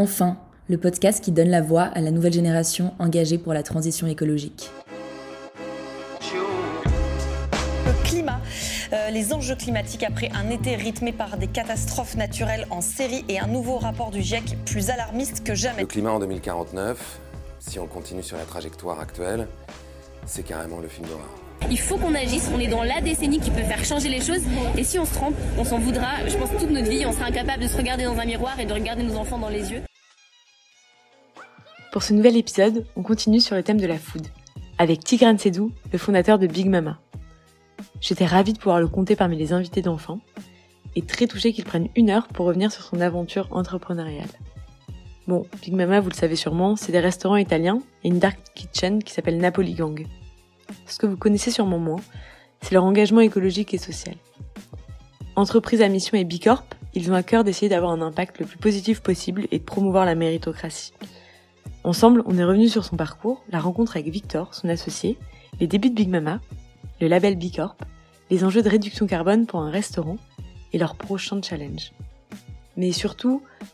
Enfin, le podcast qui donne la voix à la nouvelle génération engagée pour la transition écologique. Le climat, euh, les enjeux climatiques après un été rythmé par des catastrophes naturelles en série et un nouveau rapport du GIEC plus alarmiste que jamais. Le climat en 2049, si on continue sur la trajectoire actuelle, c'est carrément le film d'horreur. Il faut qu'on agisse, on est dans la décennie qui peut faire changer les choses et si on se trompe, on s'en voudra, je pense toute notre vie, on sera incapable de se regarder dans un miroir et de regarder nos enfants dans les yeux. Pour ce nouvel épisode, on continue sur le thème de la food, avec Tigran Sedou, le fondateur de Big Mama. J'étais ravie de pouvoir le compter parmi les invités d'enfants et très touchée qu'il prenne une heure pour revenir sur son aventure entrepreneuriale. Bon, Big Mama, vous le savez sûrement, c'est des restaurants italiens et une dark kitchen qui s'appelle Napoli Gang. Ce que vous connaissez sûrement moins, c'est leur engagement écologique et social. Entreprise à mission et Bicorp, ils ont à cœur d'essayer d'avoir un impact le plus positif possible et de promouvoir la méritocratie. Ensemble, on est revenu sur son parcours, la rencontre avec Victor, son associé, les débuts de Big Mama, le label Bicorp, les enjeux de réduction carbone pour un restaurant et leur prochain challenge. Mais surtout, et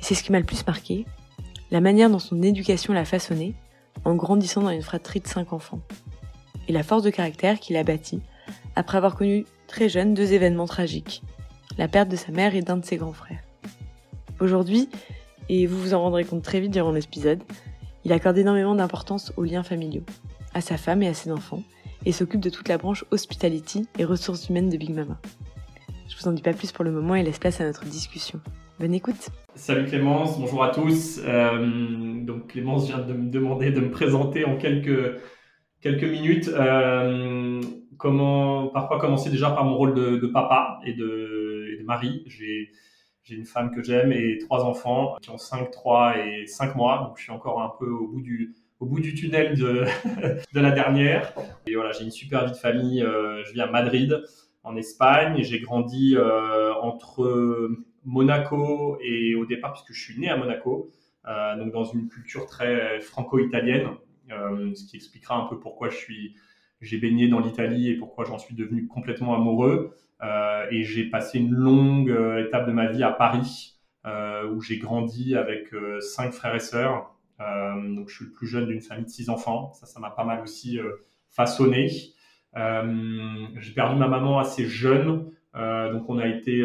c'est ce qui m'a le plus marqué, la manière dont son éducation l'a façonné en grandissant dans une fratrie de cinq enfants et la force de caractère qu'il a bâti après avoir connu très jeune deux événements tragiques, la perte de sa mère et d'un de ses grands frères. Aujourd'hui, et vous vous en rendrez compte très vite durant l'épisode, il accorde énormément d'importance aux liens familiaux, à sa femme et à ses enfants, et s'occupe de toute la branche hospitality et ressources humaines de Big Mama. Je vous en dis pas plus pour le moment et laisse place à notre discussion. Bonne écoute Salut Clémence, bonjour à tous. Euh, donc Clémence vient de me demander de me présenter en quelques quelques minutes. Euh, comment, par quoi commencer déjà par mon rôle de, papa et de, mari? J'ai une femme que j'aime et trois enfants qui ont 5, 3 et 5 mois. Donc je suis encore un peu au bout du, tunnel de, la dernière. Et voilà, j'ai une super vie de famille. Euh, je vis à Madrid, en Espagne. J'ai grandi euh, entre Monaco et au départ, puisque je suis né à Monaco, euh, donc dans une culture très franco-italienne. Ce qui expliquera un peu pourquoi j'ai baigné dans l'Italie et pourquoi j'en suis devenu complètement amoureux. Euh, et j'ai passé une longue euh, étape de ma vie à Paris, où j'ai grandi avec cinq frères et sœurs. donc je suis le plus jeune d'une famille de six enfants. Ça, ça m'a pas mal aussi façonné. j'ai perdu ma maman assez jeune, donc on a été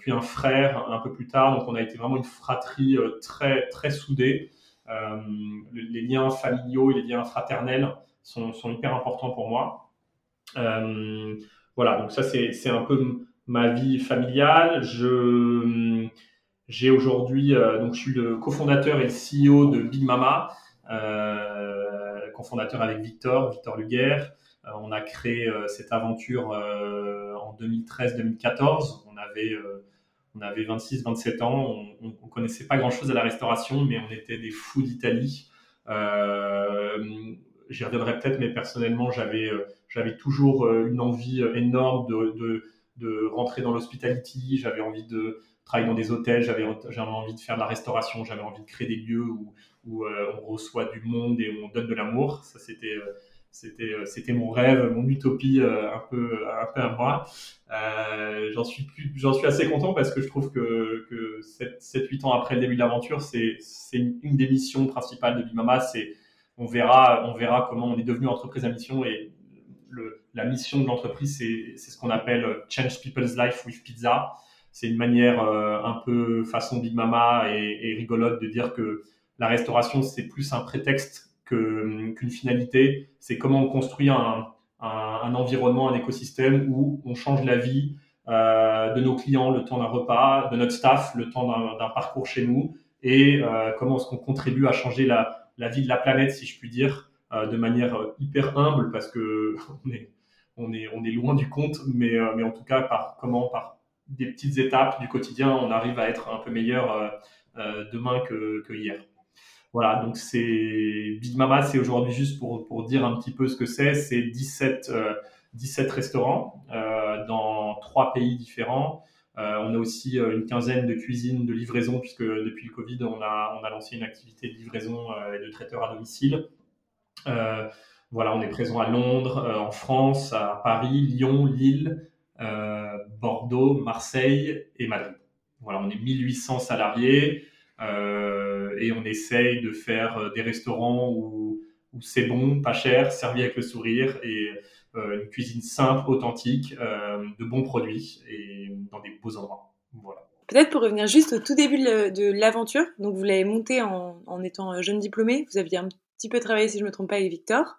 puis un frère un peu plus tard, donc on a été vraiment une fratrie très très soudée. Euh, les liens familiaux et les liens fraternels sont, hyper importants pour moi. Euh, voilà, donc ça c'est un peu ma vie familiale. Je j'ai aujourd'hui euh, donc je suis le cofondateur et le CEO de Big Mama, euh, cofondateur avec Victor, Victor Luguerre. on a créé cette aventure en 2013-2014. On avait on avait 26, 27 ans, on, ne connaissait pas grand chose à la restauration, mais on était des fous d'Italie. Euh, J'y reviendrai peut-être, mais personnellement, j'avais euh, j'avais toujours euh, une envie euh, énorme de, de, de rentrer dans l'hospitality. J'avais envie de travailler dans des hôtels. J'avais envie de faire de la restauration. J'avais envie de créer des lieux où, où on reçoit du monde et on donne de l'amour. Ça, c'était c'était, euh, mon rêve, mon utopie euh, un peu, un peu à moi. Euh, j'en suis j'en suis assez content parce que je trouve que, que 7-8 ans après le début de l'aventure, c'est, c'est une, des missions principales de Bimama. C'est, on verra, on verra comment on est devenu entreprise à mission et la mission de l'entreprise, c'est, ce qu'on appelle Change People's Life with Pizza. C'est une manière un peu façon Big Mama et, rigolote de dire que la restauration, c'est plus un prétexte qu'une finalité. C'est comment on construit un, environnement, un écosystème où on change la vie euh, de nos clients le temps d'un repas, de notre staff le temps d'un parcours chez nous, et euh, comment est-ce qu'on contribue à changer la, vie de la planète, si je puis dire, euh, de manière hyper humble, parce que on est, loin du compte, mais, mais en tout cas, par comment, par des petites étapes du quotidien, on arrive à être un peu meilleur demain que, hier. Voilà, donc c'est Big Mama, c'est aujourd'hui juste pour, dire un petit peu ce que c'est. C'est 17, 17 euh, restaurants euh, dans trois pays différents. Euh, on a aussi une quinzaine de cuisines de livraison, puisque depuis le Covid, on a, on a lancé une activité de livraison et de traiteur à domicile. Voilà, on est présent à Londres, en France, à Paris, Lyon, Lille, Bordeaux, Marseille et Madrid. Voilà, on est 1800 salariés. et on essaye de faire des restaurants où, c'est bon, pas cher, servi avec le sourire et une cuisine simple, authentique, de bons produits et dans des beaux endroits. Voilà. Peut-être pour revenir juste au tout début de l'aventure, donc vous l'avez monté en, en, étant jeune diplômé, vous aviez un petit peu travaillé, si je ne me trompe pas, avec Victor.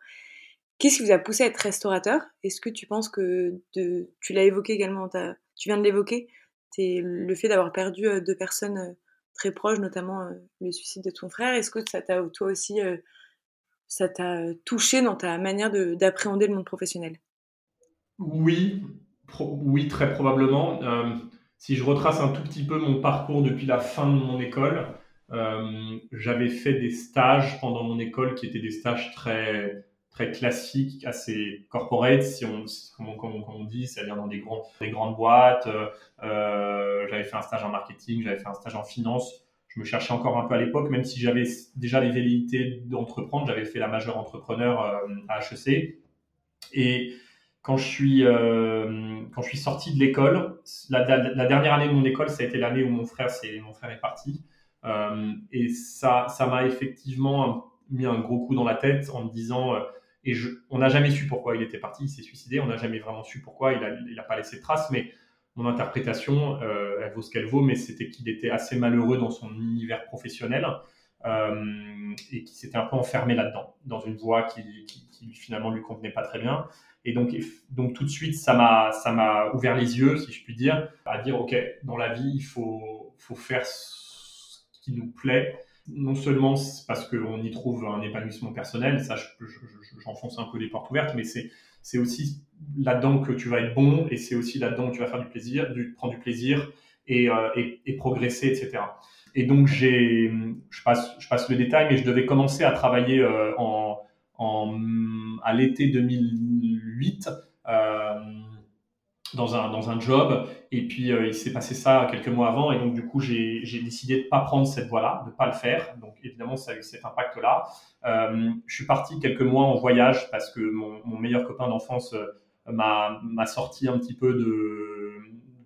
Qu'est-ce qui vous a poussé à être restaurateur? Est-ce que tu penses que tu l'as évoqué également, tu viens de l'évoquer, c'est le fait d'avoir perdu euh, deux personnes euh, très proches, notamment euh, le suicide de ton frère. Est-ce que ça t'a toi aussi, ça t'a touché dans ta manière d'appréhender le monde professionnel? Oui, oui, très probablement. si je retrace un tout petit peu mon parcours depuis la fin de mon école, j'avais fait des stages pendant mon école qui étaient des stages très très classique, assez corporate, si on, comme, on, dit, c'est-à-dire dans des, grands, des grandes boîtes. Euh, euh, j'avais fait un stage en marketing, j'avais fait un stage en finance. Je me cherchais encore un peu à l'époque, même si j'avais déjà les velléités d'entreprendre. J'avais fait la majeure entrepreneur euh, à HEC. Et quand je suis, quand je suis sorti de l'école, la, dernière année de mon école, ça a été l'année où mon frère, est, mon frère est parti. Et ça, ça m'a effectivement mis un gros coup dans la tête en me disant et on n'a jamais su pourquoi il était parti, il s'est suicidé, on n'a jamais vraiment su pourquoi, il n'a il a pas laissé de traces, mais mon interprétation, euh, elle vaut ce qu'elle vaut, mais c'était qu'il était assez malheureux dans son univers professionnel euh, et qu'il s'était un peu enfermé là-dedans, dans une voie qui, qui, finalement lui convenait pas très bien. Et donc, donc tout de suite, ça m'a, ouvert les yeux, si je puis dire, à dire, OK, dans la vie, il faut, faut faire qui nous plaît non seulement parce qu'on y trouve un épanouissement personnel, ça j'enfonce un peu les portes ouvertes, mais c'est aussi là-dedans que tu vas être bon et c'est aussi là-dedans que tu vas faire du plaisir, du, prendre du plaisir et, euh, et, progresser, etc. Et donc j'ai, je passe, je passe le détail, mais je devais commencer à travailler euh, en, en, à l'été 2008. Euh, dans un, dans un job. Et puis, euh, il s'est passé ça quelques mois avant. Et donc, du coup, j'ai décidé de ne pas prendre cette voie-là, de ne pas le faire. Donc, évidemment, ça a eu cet impact-là. Euh, je suis parti quelques mois en voyage parce que mon, mon meilleur copain d'enfance euh, m'a sorti un petit peu de,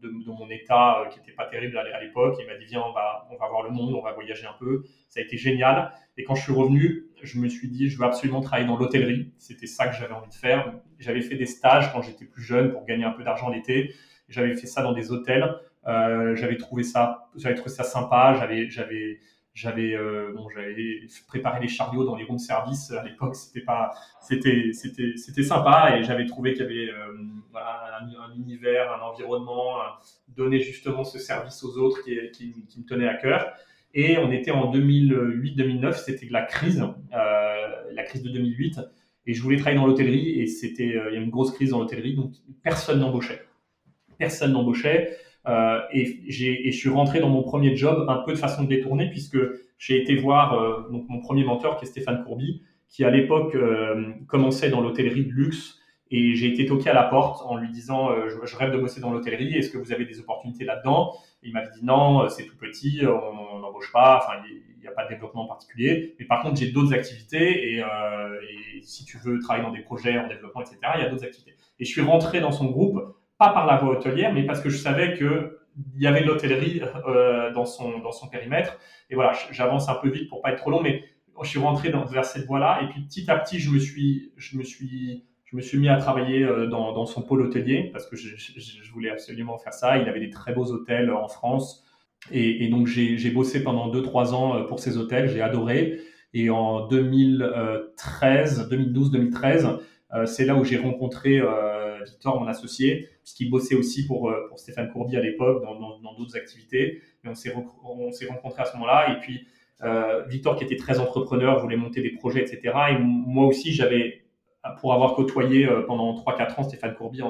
de, mon état qui n'était pas terrible à l'époque. Il m'a dit, viens, on va, on va voir le monde, on va voyager un peu. Ça a été génial. Et quand je suis revenu, je me suis dit, je veux absolument travailler dans l'hôtellerie. C'était ça que j'avais envie de faire. J'avais fait des stages quand j'étais plus jeune pour gagner un peu d'argent l'été. J'avais fait ça dans des hôtels. Euh, j'avais trouvé ça, trouvé ça sympa. J'avais, j'avais, euh, bon, j'avais préparé les chariots dans les room service à l'époque. C'était pas, c'était, c'était, c'était sympa et j'avais trouvé qu'il y avait euh, voilà, un, univers, un environnement, donner justement ce service aux autres qui, qui, qui me tenait à cœur. Et on était en 2008-2009, c'était la crise, euh, la crise de 2008. Et je voulais travailler dans l'hôtellerie et c'était, euh, il y a une grosse crise dans l'hôtellerie, donc personne n'embauchait. Personne n'embauchait. Euh, et, j'ai, et je suis rentré dans mon premier job un peu de façon détournée puisque j'ai été voir euh, donc mon premier mentor qui est Stéphane Courby, qui à l'époque euh, commençait dans l'hôtellerie de luxe et j'ai été toqué à la porte en lui disant euh, je, rêve de bosser dans l'hôtellerie, est-ce que vous avez des opportunités là-dedans? Il m'avait dit non, c'est tout petit, on n'embauche pas, enfin il n'y a pas de développement particulier. Mais par contre, j'ai d'autres activités et, euh, et, si tu veux travailler dans des projets en développement, etc., il y a d'autres activités. Et je suis rentré dans son groupe, pas par la voie hôtelière, mais parce que je savais que il y avait de l'hôtellerie euh, dans son dans son périmètre. Et voilà, j'avance un peu vite pour pas être trop long, mais je suis rentré vers cette voie-là. Et puis petit à petit, je me suis je me suis je me suis mis à travailler euh, dans, dans son pôle hôtelier parce que je, voulais absolument faire ça. Il avait des très beaux hôtels en France. Et, et donc, j'ai bossé pendant 2-3 ans euh, pour ces hôtels. J'ai adoré. Et en 2013, 2012-2013, euh, c'est là où j'ai rencontré Victor, mon associé, puisqu'il bossait aussi pour, pour Stéphane Courby à l'époque dans d'autres activités. Et on s'est rencontrés à ce moment-là. Et puis, euh, Victor, qui était très entrepreneur, voulait monter des projets, etc. Et moi aussi, j'avais pour avoir côtoyé euh, pendant 3-4 ans Stéphane Courby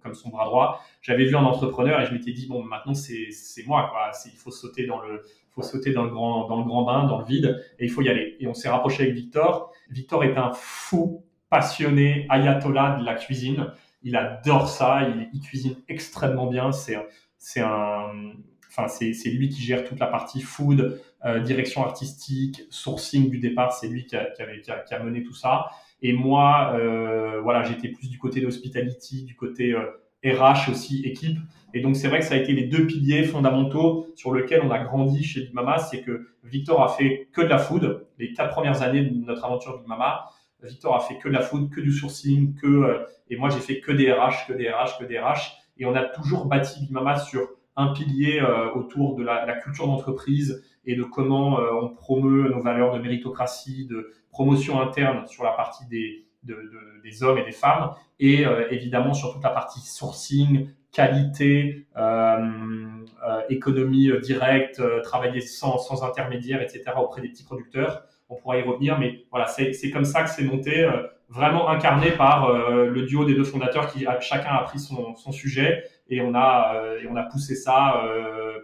comme son bras droit, j'avais vu un entrepreneur et je m'étais dit bon maintenant c'est moi quoi, il faut sauter dans le faut sauter dans le grand dans le grand bain, dans le vide et il faut y aller. Et on s'est rapproché avec Victor. Victor est un fou passionné ayatollah de la cuisine. Il adore ça, il, cuisine extrêmement bien, c'est c'est un enfin c'est lui qui gère toute la partie food, euh, direction artistique, sourcing du départ, c'est lui qui a, qui, a, qui a mené tout ça. Et moi, euh, voilà, j'étais plus du côté de du côté euh, RH aussi, équipe. Et donc, c'est vrai que ça a été les deux piliers fondamentaux sur lesquels on a grandi chez Big Mama. C'est que Victor a fait que de la food. Les quatre premières années de notre aventure Big Mama, Victor a fait que de la food, que du sourcing, que, euh, et moi, j'ai fait que des RH, que des RH, que des RH. Et on a toujours bâti Big Mama sur un pilier euh, autour de la, culture d'entreprise et de comment euh, on promeut nos valeurs de méritocratie, de promotion interne sur la partie des, de, de, des hommes et des femmes, et évidemment sur toute la partie sourcing, qualité, économie directe, travailler sans, sans intermédiaire, etc. auprès des petits producteurs. On pourra y revenir, mais voilà, c'est comme ça que c'est monté, vraiment incarné par le duo des deux fondateurs qui chacun a pris son, son sujet et on a et on a poussé ça,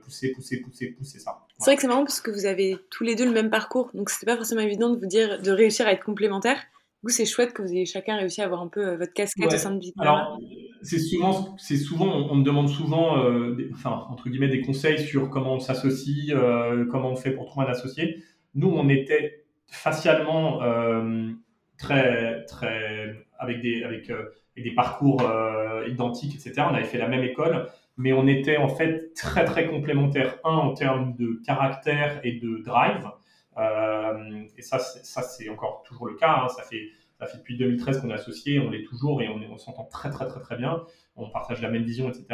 poussé, poussé, poussé, poussé ça. Voilà. C'est vrai que c'est marrant parce que vous avez tous les deux le même parcours, donc c'était pas forcément évident de vous dire de réussir à être complémentaires coup, c'est chouette que vous ayez chacun réussi à avoir un peu euh, votre casquette ouais. au sein de Big Alors, c'est souvent, c'est souvent, on, me demande souvent, euh, des, enfin, entre guillemets, des conseils sur comment on s'associe, euh, comment on fait pour trouver un associé. Nous, on était facialement euh, très, très, avec des, avec, euh, des parcours euh, identiques, etc. On avait fait la même école, mais on était en fait très, très complémentaires. Un, en termes de caractère et de drive. Et ça, ça c'est encore toujours le cas. Hein. Ça fait ça fait depuis 2013 qu'on est associés, on l'est toujours et on, on s'entend très très très très bien. On partage la même vision, etc.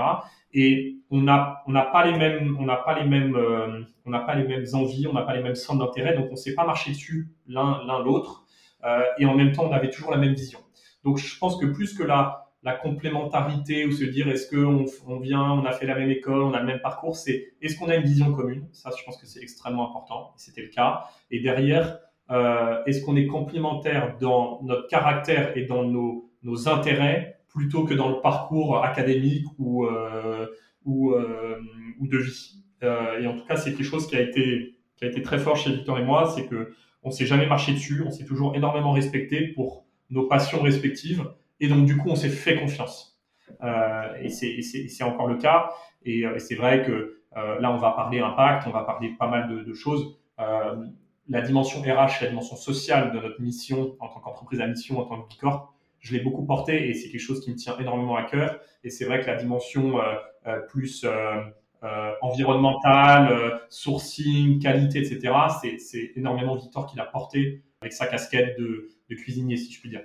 Et on n'a on n'a pas les mêmes on n'a pas les mêmes euh, on n'a pas les mêmes envies, on n'a pas les mêmes centres d'intérêt, donc on s'est pas marché dessus l'un l'un l'autre. Euh, et en même temps, on avait toujours la même vision. Donc je pense que plus que la la complémentarité ou se dire est-ce qu'on on vient, on a fait la même école, on a le même parcours, c'est est-ce qu'on a une vision commune? Ça, je pense que c'est extrêmement important. C'était le cas. Et derrière, euh, est-ce qu'on est complémentaire dans notre caractère et dans nos, nos intérêts? Plutôt que dans le parcours académique ou, euh, ou, euh, ou de vie euh, Et en tout cas, c'est quelque chose qui a été qui a été très fort chez Victor et moi, c'est que on s'est jamais marché dessus, on s'est toujours énormément respecté pour nos passions respectives et donc, du coup, on s'est fait confiance. Euh, et c'est encore le cas. Et, et c'est vrai que euh, là, on va parler impact, on va parler pas mal de, de choses. Euh, la dimension RH, la dimension sociale de notre mission en tant qu'entreprise à mission, en tant que Bicorp, je l'ai beaucoup porté et c'est quelque chose qui me tient énormément à cœur. Et c'est vrai que la dimension euh, plus euh, environnementale, sourcing, qualité, etc., c'est énormément Victor qui l'a porté avec sa casquette de, cuisinier, si je puis dire.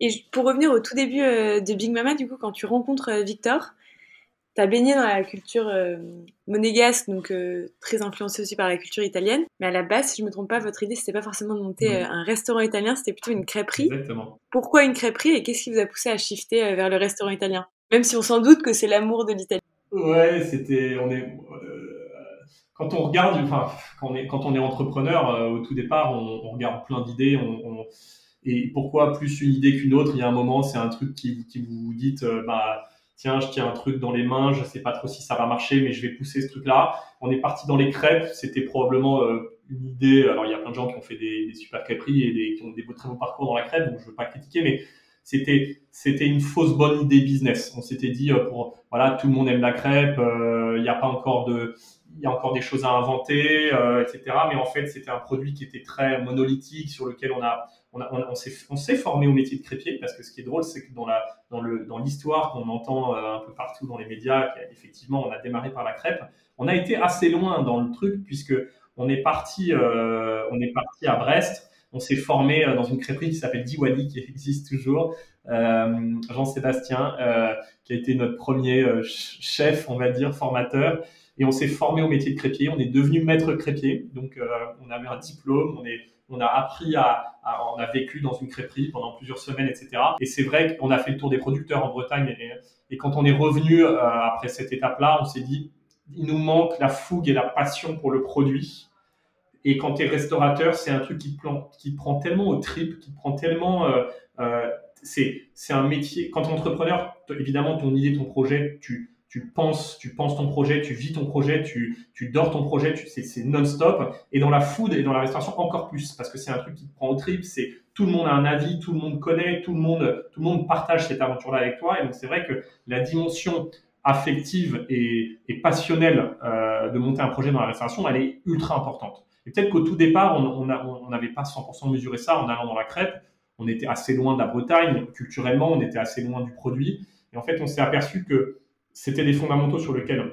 Et pour revenir au tout début euh, de Big Mama, du coup, quand tu rencontres euh, Victor, tu as baigné dans la culture euh, monégasque, donc euh, très influencée aussi par la culture italienne. Mais à la base, si je me trompe pas, votre idée, c'était pas forcément de monter mmh. un restaurant italien, c'était plutôt une crêperie. Exactement. Pourquoi une crêperie et qu'est-ce qui vous a poussé à shifter vers le restaurant italien? Même si on s'en doute que c'est l'amour de l'Italie. Ouais, c'était. On est. quand on regarde, enfin, quand on est, quand on est entrepreneur, au tout départ, on, on regarde plein d'idées, on, on et pourquoi plus une idée qu'une autre? Il y a un moment, c'est un truc qui, qui vous dites, euh, bah tiens, je tiens un truc dans les mains, je sais pas trop si ça va marcher, mais je vais pousser ce truc-là. On est parti dans les crêpes, c'était probablement euh, une idée. Alors il y a plein de gens qui ont fait des, super crêperies et qui ont des très beaux parcours dans la crêpe, donc je veux pas critiquer, mais c'était c'était une fausse bonne idée business. On s'était dit euh, pour voilà tout le monde aime la crêpe, euh, il n'y a pas encore de il y a encore des choses à inventer, euh, etc. Mais en fait, c'était un produit qui était très monolithique, sur lequel on a, on, a, on, on s'est, formé au métier de crêpier, parce que ce qui est drôle, c'est que dans la, dans le, dans l'histoire qu'on entend euh, un peu partout dans les médias, effectivement, on a démarré par la crêpe. On a été assez loin dans le truc, puisque on est parti, euh, on est parti à Brest. On s'est formé dans une crêperie qui s'appelle Diwali, qui existe toujours. Euh, Jean-Sébastien, euh, qui a été notre premier chef, on va dire, formateur et on s'est formé au métier de crêpier. On est devenu maître crêpier, donc euh, on avait un diplôme, on a appris à, on a vécu dans une crêperie pendant plusieurs semaines, etc. Et c'est vrai qu'on a fait le tour des producteurs en Bretagne. Et, quand on est revenu euh, après cette étape-là, on s'est dit, il nous manque la fougue et la passion pour le produit. Et quand tu es restaurateur, c'est un truc qui te, qui prend tellement au trip, qui te prend tellement... Euh, euh, c'est un métier... Quand entrepreneur, évidemment, ton idée, ton projet, tu, tu penses, tu penses ton projet, tu vis ton projet, tu, tu dors ton projet, c'est non-stop. Et dans la food et dans la restauration encore plus, parce que c'est un truc qui te prend au trip. C'est tout le monde a un avis, tout le monde connaît, tout le monde, tout le monde partage cette aventure-là avec toi. Et donc c'est vrai que la dimension affective et, et passionnelle euh, de monter un projet dans la restauration, elle est ultra importante. Et peut-être qu'au tout départ, on n'avait on pas 100% mesuré ça en allant dans la crêpe. On était assez loin de la Bretagne, culturellement, on était assez loin du produit. Et en fait, on s'est aperçu que c'était des fondamentaux sur lesquels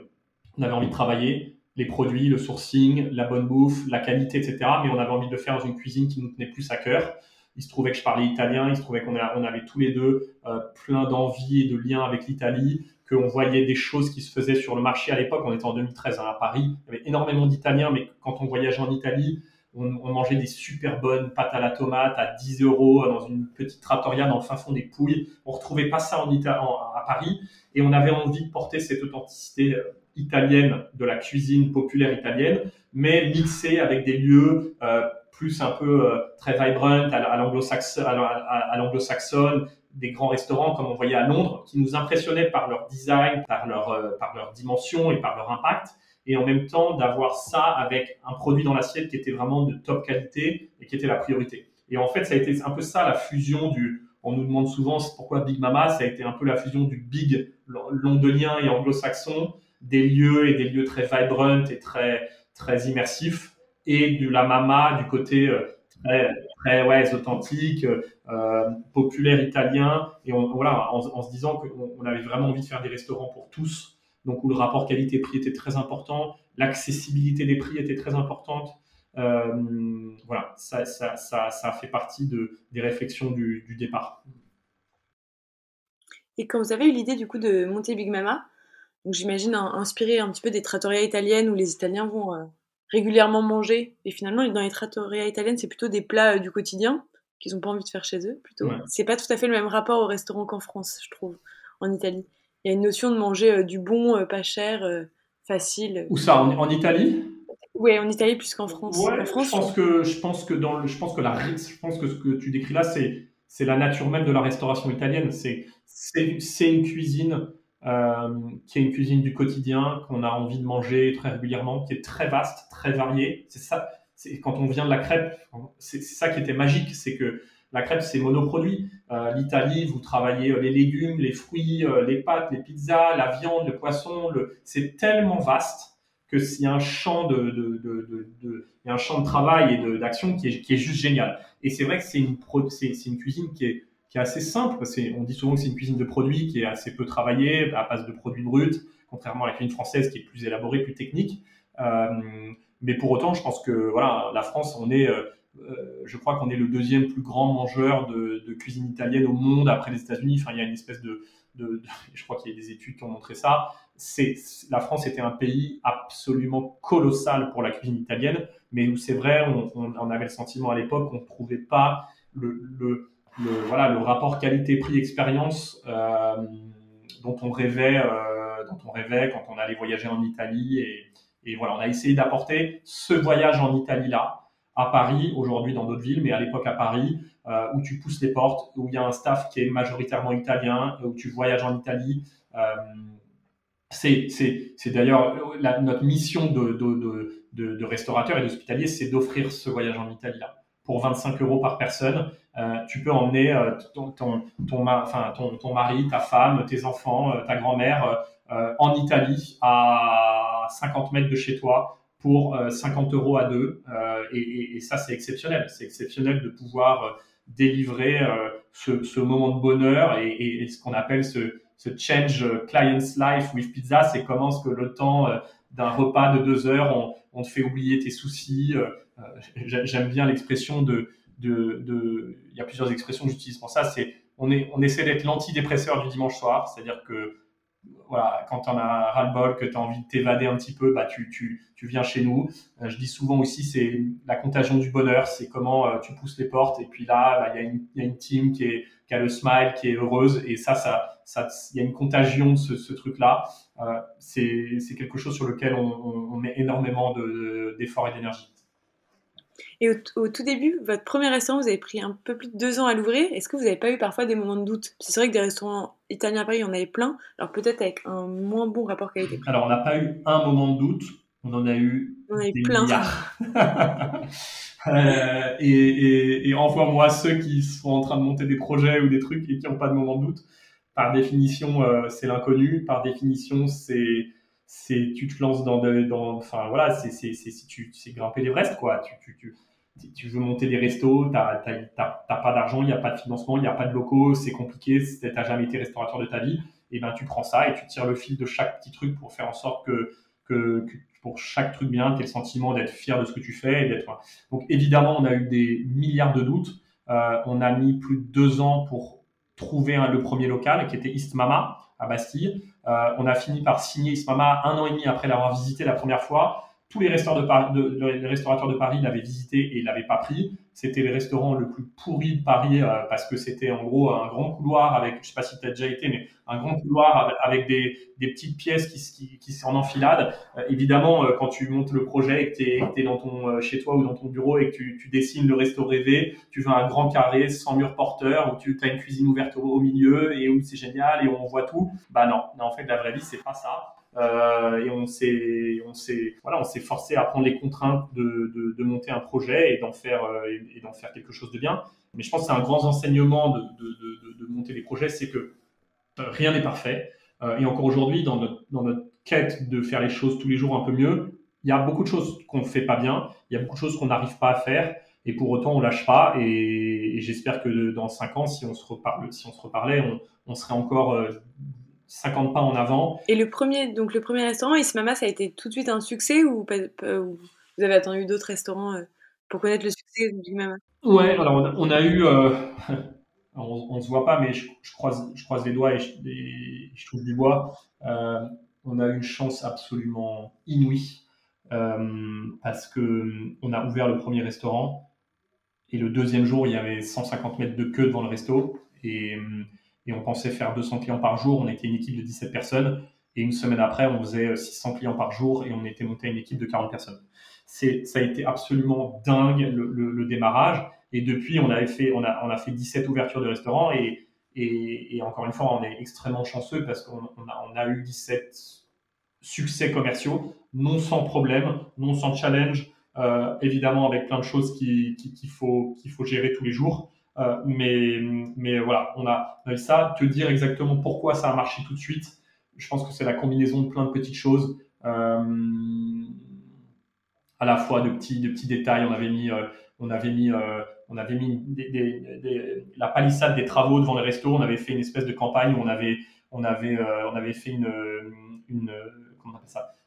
on avait envie de travailler, les produits, le sourcing, la bonne bouffe, la qualité, etc. Mais on avait envie de le faire dans une cuisine qui nous tenait plus à cœur. Il se trouvait que je parlais italien, il se trouvait qu'on on avait tous les deux euh, plein d'envie et de liens avec l'Italie, qu'on voyait des choses qui se faisaient sur le marché à l'époque. On était en 2013 hein, à Paris, il y avait énormément d'Italiens, mais quand on voyageait en Italie, on, mangeait des super bonnes pâtes à la tomate à 10 euros dans une petite trattoria dans le fin fond des Pouilles. On retrouvait pas ça en, à Paris et on avait envie de porter cette authenticité euh, italienne de la cuisine populaire italienne, mais mixée avec des lieux euh, plus un peu euh, très vibrant à, l'anglo-saxonne, des grands restaurants comme on voyait à Londres, qui nous impressionnaient par leur design, par leur, par leur dimension et par leur impact et en même temps d'avoir ça avec un produit dans l'assiette qui était vraiment de top qualité et qui était la priorité. Et en fait, ça a été un peu ça la fusion du. On nous demande souvent pourquoi Big Mama, ça a été un peu la fusion du big londonien et anglo-saxon, des lieux et des lieux très vibrant et très très immersifs, et de la mama du côté euh, très, très ouais, authentique, euh, populaire italien, et voilà, en se disant qu'on avait vraiment envie de faire des restaurants pour tous donc où le rapport qualité-prix était très important, l'accessibilité des prix était très importante. Euh, voilà, ça, ça, ça, ça, fait partie de, des réflexions du, du, départ. Et quand vous avez eu l'idée du coup de monter Big Mama, donc j'imagine inspiré un petit peu des trattorias italiennes où les Italiens vont euh, régulièrement manger, et finalement dans les trattorias italiennes c'est plutôt des plats euh, du quotidien qu'ils n'ont pas envie de faire chez eux plutôt. C'est pas tout à fait le même rapport au restaurant qu'en France, je trouve, en Italie il y a une notion de manger euh, du bon, euh, pas cher, euh, facile. Où ça en, Italie? Oui, en Italie plus qu'en France. en France, je pense que je pense que dans le, je pense que la je pense que ce que tu décris là, c'est c'est la nature même de la restauration italienne. C'est c'est une cuisine qui est une cuisine du quotidien qu'on a envie de manger très régulièrement, qui est très vaste, très variée. C'est ça. C'est quand on vient de la crêpe, c'est ça qui était magique, c'est que la crêpe, c'est monoproduit. Euh, L'Italie, vous travaillez euh, les légumes, les fruits, euh, les pâtes, les pizzas, la viande, le poisson. C'est tellement vaste que a un champ de, de, de, de, un champ de travail et d'action qui est, qui est juste génial. Et c'est vrai que c'est une, c'est une cuisine qui est, qui est assez simple. On dit souvent que c'est une cuisine de produits qui est assez peu travaillée à base de produits bruts, contrairement à la cuisine française qui est plus élaborée, plus technique. Mais pour autant, je pense que voilà, la France, on est je crois qu'on est le deuxième plus grand mangeur de, cuisine italienne au monde après les États-Unis. Il y a une espèce de, je crois qu'il y a des études qui ont montré ça. La France était un pays absolument colossal pour la cuisine italienne, mais où c'est vrai, on, avait le sentiment à l'époque qu'on ne trouvait pas le, rapport qualité-prix-expérience euh, dont on rêvait euh, dont on rêvait quand on allait voyager en Italie et voilà, on a essayé d'apporter ce voyage en Italie là à Paris, aujourd'hui dans d'autres villes, mais à l'époque à Paris, euh, où tu pousses les portes, où il y a un staff qui est majoritairement italien, où tu voyages en Italie. Euh, c'est d'ailleurs notre mission de, de, de, restaurateur et d'hospitalier, c'est d'offrir ce voyage en Italie-là. Pour 25 euros par personne, euh, tu peux emmener ton, ton, ton, mari, ta femme, tes enfants, ta grand-mère en Italie à 50 mètres de chez toi pour 50 euros à deux et, ça, c'est exceptionnel. C'est exceptionnel de pouvoir euh, délivrer euh, ce, moment de bonheur et, ce qu'on appelle ce, change client's life with pizza. C'est comment ce que le temps euh, d'un repas de deux heures, on, te fait oublier tes soucis. J'aime bien l'expression de, de, il y a plusieurs expressions que j'utilise pour ça. C'est on, est, on essaie d'être l'antidépresseur du dimanche soir, c'est-à-dire que voilà, quand tu en as ras-le-bol, que tu as envie de t'évader un petit peu, bah, tu, tu, tu viens chez nous. Euh, je dis souvent aussi, c'est la contagion du bonheur, c'est comment euh, tu pousses les portes et puis là, bah, il bah, y, y, a une team qui, est, qui a le smile, qui est heureuse et ça, ça, ça, il y a une contagion de ce, ce truc-là. Euh, c'est quelque chose sur lequel on, met énormément d'efforts et d'énergie. Et au, tout début, votre premier restaurant, vous avez pris un peu plus de deux ans à l'ouvrir. Est-ce que vous n'avez pas eu parfois des moments de doute? C'est vrai que des restaurants italiens à Paris, il y en avait plein. Alors peut-être avec un moins bon rapport qualité-prix. Alors on n'a pas eu un moment de doute. On en a eu, on a eu plein. euh, et, et, et envoie-moi ceux qui sont en train de monter des projets ou des trucs et qui n'ont pas de moment de doute. Par définition, euh, c'est l'inconnu. Par définition, c'est c'est tu te lances dans, dans enfin voilà, c'est c'est si tu c'est grimper l'Everest quoi. Tu, tu, tu, tu veux monter des restos, t'as t'as pas d'argent, il n'y a pas de financement, il n'y a pas de locaux, c'est compliqué, t'as jamais été restaurateur de ta vie. et ben tu prends ça et tu tires le fil de chaque petit truc pour faire en sorte que, que, pour chaque truc bien, tu le sentiment d'être fier de ce que tu fais. Et d'être... Donc évidemment, on a eu des milliards de doutes. Euh, on a mis plus de deux ans pour trouver le premier local qui était East Mama à Bastille. Euh, on a fini par signer East Mama un an et demi après l'avoir visité la première fois tous les, restaurateurs de, Paris l'avaient visité et l'avaient pas pris. C'était le restaurant le plus pourri de Paris euh, parce que c'était en gros un grand couloir avec, je sais pas si tu déjà été, mais un grand couloir avec, des, des, petites pièces qui, qui, qui sont en enfilade. Euh, évidemment, euh, quand tu montes le projet et que tu es, dans ton, chez toi ou dans ton bureau et que tu, tu, dessines le resto rêvé, tu veux un grand carré sans mur porteur où tu as une cuisine ouverte au, au milieu et où c'est génial et où on voit tout. Bah non, non en fait, la vraie vie, c'est pas ça. Euh, et on s'est, on s'est, voilà, on s'est forcé à prendre les contraintes de, de, monter un projet et d'en faire euh, et, d'en faire quelque chose de bien. Mais je pense que c'est un grand enseignement de, de, monter des projets, c'est que euh, rien n'est parfait. et encore aujourd'hui, dans notre, dans notre quête de faire les choses tous les jours un peu mieux, il y a beaucoup de choses qu'on ne fait pas bien, il y a beaucoup de choses qu'on n'arrive pas à faire, et pour autant on lâche pas. Et, j'espère que dans cinq ans, si on se reparle, si on se reparlait, on serait encore 50 pas en avant. Et le premier, donc le premier restaurant, Ismama, ça a été tout de suite un succès ou, vous avez attendu d'autres restaurants euh, pour connaître le succès du Mama Ouais, alors on a, eu, euh, on, ne se voit pas, mais je, croise, je croise les doigts et je, je trouve du bois. Euh, on a eu une chance absolument inouïe parce que on a ouvert le premier restaurant et le deuxième jour, il y avait 150 mètres de queue devant le resto et et on pensait faire 200 clients par jour. On était une équipe de 17 personnes. Et une semaine après, on faisait 600 clients par jour et on était monté à une équipe de 40 personnes. Ça a été absolument dingue le, démarrage. Et depuis, on, avait fait, on, a, fait 17 ouvertures de restaurants et, encore une fois, on est extrêmement chanceux parce qu'on a, eu 17 succès commerciaux, non sans problème, non sans challenge, euh, évidemment avec plein de choses qu'il faut, qu'il faut gérer tous les jours. Euh, mais, mais voilà, on a, eu ça. Te dire exactement pourquoi ça a marché tout de suite, je pense que c'est la combinaison de plein de petites choses. Euh, à la fois de petits, de petits détails. On avait mis, euh, on avait mis, on avait mis la palissade des travaux devant les restos. On avait fait une espèce de campagne où on avait, on avait, on avait fait une, une comment on appelle ça?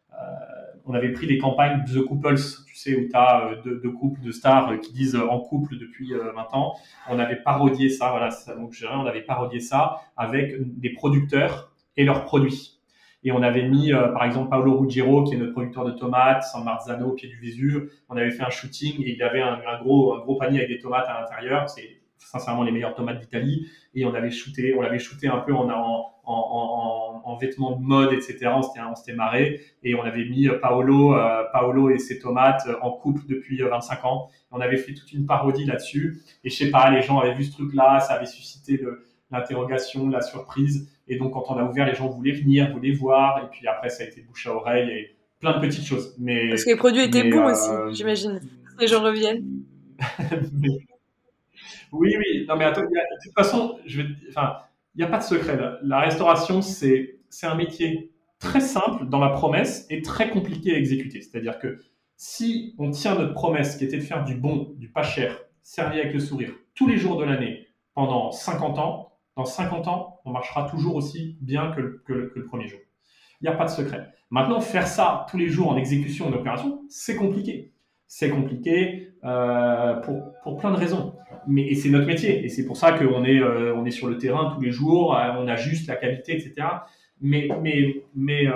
On avait pris les campagnes The Couples, tu sais, où tu as euh, deux, couples de stars euh, qui disent euh, en couple depuis 20 ans. On avait parodié ça, voilà, donc on avait parodié ça avec des producteurs et leurs produits. Et on avait mis, par exemple, Paolo Ruggiero, qui est notre producteur de tomates, San Marzano au pied du Vésuve. On avait fait un shooting et il avait un, gros, un gros panier avec des tomates à l'intérieur. C'est sincèrement les meilleures tomates d'Italie. Et on avait shooté, on l'avait shooté un peu en, en, en, en, vêtements de mode, etc. On s'était marré et on avait mis Paolo, euh, Paolo et ses tomates en couple depuis 25 euh, ans. On avait fait toute une parodie là-dessus et je sais pas, les gens avaient vu ce truc-là, ça avait suscité l'interrogation, la surprise et donc quand on a ouvert, les gens voulaient venir, voulaient voir et puis après ça a été bouche à oreille et plein de petites choses. Mais parce que les produits étaient bons aussi, euh, j'imagine. Les gens reviennent. Oui, oui. Non mais attends, de toute façon, je vais, enfin il n'y a pas de secret. La restauration, c'est un métier très simple dans la promesse et très compliqué à exécuter. C'est-à-dire que si on tient notre promesse qui était de faire du bon, du pas cher, servi avec le sourire, tous les jours de l'année, pendant 50 ans, dans 50 ans, on marchera toujours aussi bien que, que, le premier jour. Il n'y a pas de secret. Maintenant, faire ça tous les jours en exécution d'une opération, c'est compliqué. C'est compliqué euh, pour, pour plein de raisons mais et c'est notre métier et c'est pour ça qu'on est euh, on est sur le terrain tous les jours, euh, on ajuste la qualité, etc. Mais mais mais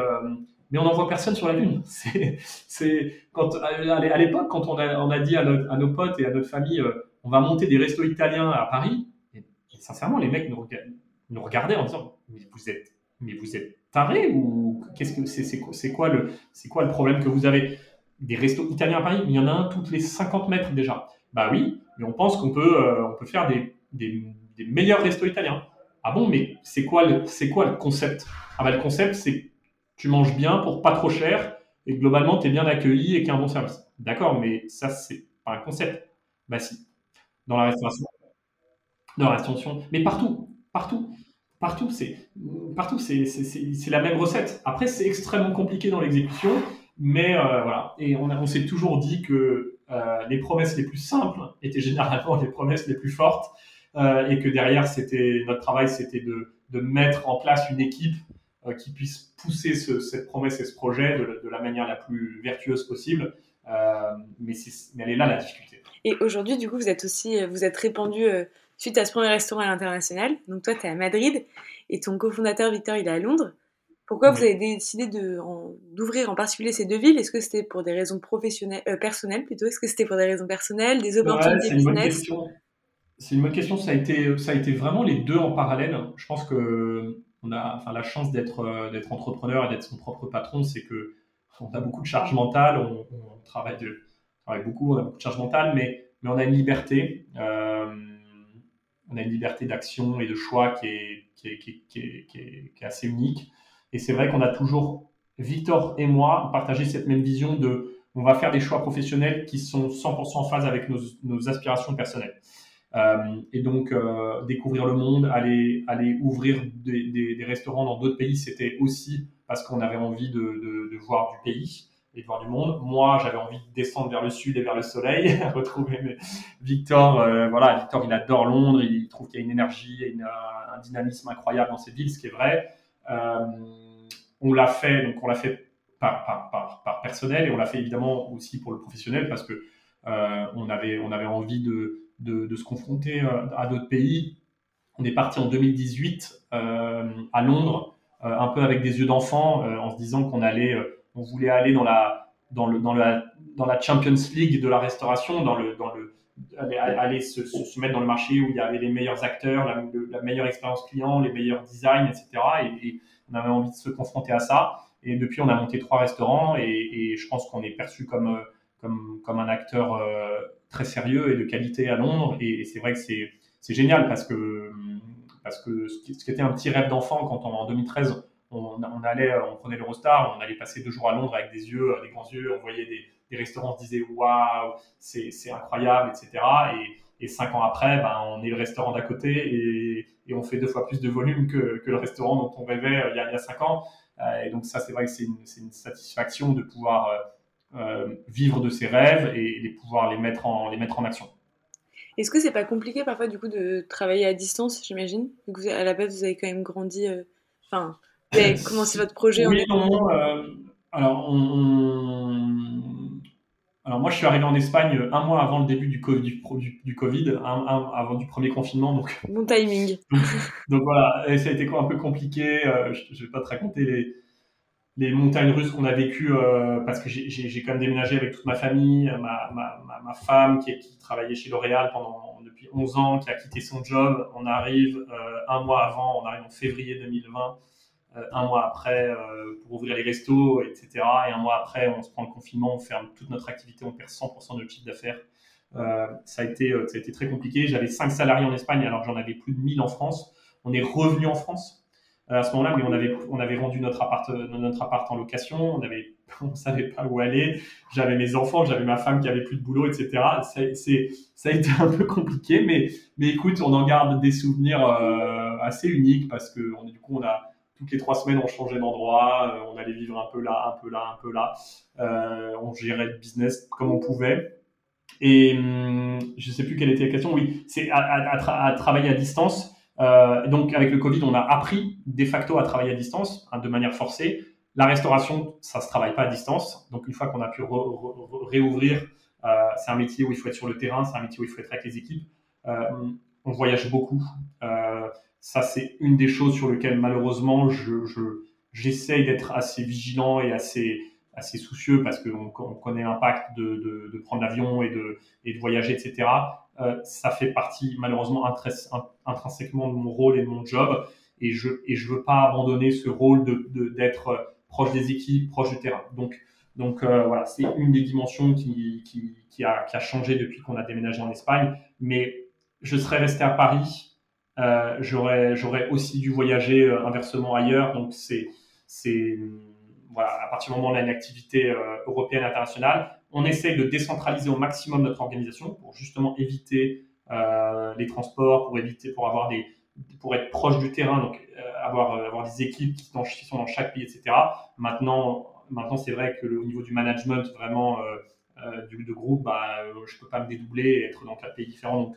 mais on n'envoie personne sur la lune. C'est quand à l'époque quand on a on a dit à, à, nos potes et à notre famille on va monter des restos italiens à Paris. Sincèrement les mecs nous, nous regardaient en disant mais vous êtes mais vous êtes tarés ou qu'est-ce que c'est quoi c'est quoi le problème que vous avez? Des restos italiens à Paris Il y en a un toutes les 50 mètres déjà. Bah oui, mais on pense qu'on peut, euh, on peut faire des, des, meilleurs restos italiens. Ah bon, mais c'est quoi le, quoi le concept? Ah bah le concept, c'est que tu manges bien pour pas trop cher et globalement tu es bien accueilli et qu'il y a un bon service. D'accord, mais ça c'est pas un concept. Bah si. Dans la restauration. Dans la restauration. Mais partout, partout. Partout, c'est la même recette. Après, c'est extrêmement compliqué dans l'exécution, mais euh, voilà. Et on, on s'est toujours dit que euh, les promesses les plus simples étaient généralement les promesses les plus fortes euh, et que derrière, c'était notre travail, c'était de, mettre en place une équipe qui puisse pousser cette promesse et ce projet de, de, la manière la plus vertueuse possible. mais, mais elle est là la difficulté. Et aujourd'hui, du coup, vous êtes aussi, vous êtes répandu suite à ce premier restaurant à l'international. Donc toi, tu es à Madrid et ton cofondateur Victor, il est à Londres. Pourquoi vous avez décidé d'ouvrir en, particulier ces deux villes? Est-ce que c'était pour des raisons professionnelles, euh, personnelles plutôt? Est-ce que c'était pour des raisons personnelles, des opportunités business? C'est une bonne question. Ça a été, ça a été vraiment les deux en parallèle. Je pense que on a, enfin, la chance d'être, euh, d'être entrepreneur et d'être son propre patron, c'est que on a beaucoup de charge mentale, on, travaille, de, on, travaille, beaucoup, on a beaucoup de charge mentale, mais, mais on a une liberté. Euh, on a une liberté d'action et de choix qui est, qui est, qui est, qui est assez unique. Et c'est vrai qu'on a toujours, Victor et moi, partagé cette même vision de on va faire des choix professionnels qui sont 100% en phase avec nos, aspirations personnelles. Euh, et donc, euh, découvrir le monde, aller, aller ouvrir des, restaurants dans d'autres pays, c'était aussi parce qu'on avait envie de, voir du pays et de voir du monde. Moi, j'avais envie de descendre vers le sud et vers le soleil, retrouver. Victor. Euh, voilà, Victor, il adore Londres, il trouve qu'il y a une énergie, et un dynamisme incroyable dans cette ville, ce qui est vrai. Euh, on l'a fait, donc on l'a fait par, par, par, personnel et on l'a fait évidemment aussi pour le professionnel parce que euh, on, avait, on avait envie de, de, se confronter à d'autres pays. On est parti en 2018 à Londres, un peu avec des yeux d'enfant, en se disant qu'on allait, on voulait aller dans la, dans, le, dans, dans la Champions League de la restauration, dans le, dans le, aller, se, mettre dans le marché où il y avait les meilleurs acteurs, la, meilleure expérience client, les meilleurs designs, etc. Et, on avait envie de se confronter à ça. Et depuis, on a monté trois restaurants et, je pense qu'on est perçu comme, comme, comme un acteur euh, très sérieux et de qualité à Londres. Et, c'est vrai que c'est, c'est génial parce que, parce que ce qui, était un petit rêve d'enfant quand en 2013, on, allait, on prenait l'Eurostar, on allait passer deux jours à Londres avec des yeux, des grands yeux, on voyait des, des restaurants se disaient waouh, c'est, c'est incroyable, etc. Et, et, cinq ans après, ben, on est le restaurant d'à côté et, et, on fait deux fois plus de volume que, que le restaurant dont on rêvait euh, il y a, il y a cinq ans. Euh, et donc ça, c'est vrai que c'est une, c'est une satisfaction de pouvoir euh, euh, vivre de ses rêves et de pouvoir les mettre en, les mettre en action. Est-ce que c'est pas compliqué parfois du coup de travailler à distance, j'imagine? À la base, vous avez quand même grandi, enfin, vous avez commencé votre projet oui, en non, alors on, alors moi, je suis arrivé en Espagne un mois avant le début du, du, du, Covid, avant du premier confinement. Donc, bon timing. Donc, voilà, et ça a été un peu compliqué. Euh, je ne vais pas te raconter les, les montagnes russes qu'on a vécues euh, parce que j'ai quand même déménagé avec toute ma famille, ma, ma, ma, femme qui, qui, travaillait chez L'Oréal pendant depuis 11 ans, qui a quitté son job. On arrive euh, un mois avant, on arrive en février 2020. Euh, un mois après euh, pour ouvrir les restos, etc. Et un mois après, on se prend le confinement, on ferme toute notre activité, on perd 100% de chiffre d'affaires. Euh, ça, a été, ça a été très compliqué. J'avais 5 salariés en Espagne alors que j'en avais plus de 1000 en France. On est revenu en France à ce moment-là, mais on avait, on avait rendu notre appart, notre appart en location, on avait, on savait pas où aller. J'avais mes enfants, j'avais ma femme qui avait plus de boulot, etc. Ça a été un peu compliqué, mais, mais écoute, on en garde des souvenirs assez uniques parce que on, du coup, on a, toutes les trois semaines, on changeait d'endroit, euh, on allait vivre un peu là, un peu là, un peu là. Euh, on gérait le business comme on pouvait. Et hum, je ne sais plus quelle était la question. Oui, c'est à, travailler à distance. Euh, donc avec le Covid, on a appris de facto à travailler à distance, hein, de manière forcée. La restauration, ça se travaille pas à distance. Donc une fois qu'on a pu réouvrir, c'est un métier où il faut être sur le terrain, c'est un métier où il faut être avec les équipes. on voyage beaucoup ça, c'est une des choses sur lesquelles, malheureusement, je, j'essaye d'être assez vigilant et assez, soucieux parce qu'on on connaît l'impact de, prendre l'avion et de, voyager, etc. Euh, ça fait partie, malheureusement, intrinsèquement de mon rôle et de mon job. Et je et je veux pas abandonner ce rôle d'être proche des équipes, proche du terrain. Donc, donc euh, voilà, c'est une des dimensions qui, a, qui a changé depuis qu'on a déménagé en Espagne. Mais je serais resté à Paris euh, j'aurais aussi dû voyager euh, inversement ailleurs. Donc c'est voilà à partir du moment où on a une activité euh, européenne internationale, on essaye de décentraliser au maximum notre organisation pour justement éviter les transports, pour éviter pour avoir des pour être proche du terrain, donc avoir avoir des équipes qui, qui, sont dans chaque pays, etc. Maintenant maintenant c'est vrai que le, au niveau du management vraiment du de groupe, bah, je peux pas me dédoubler et être dans quatre pays différents donc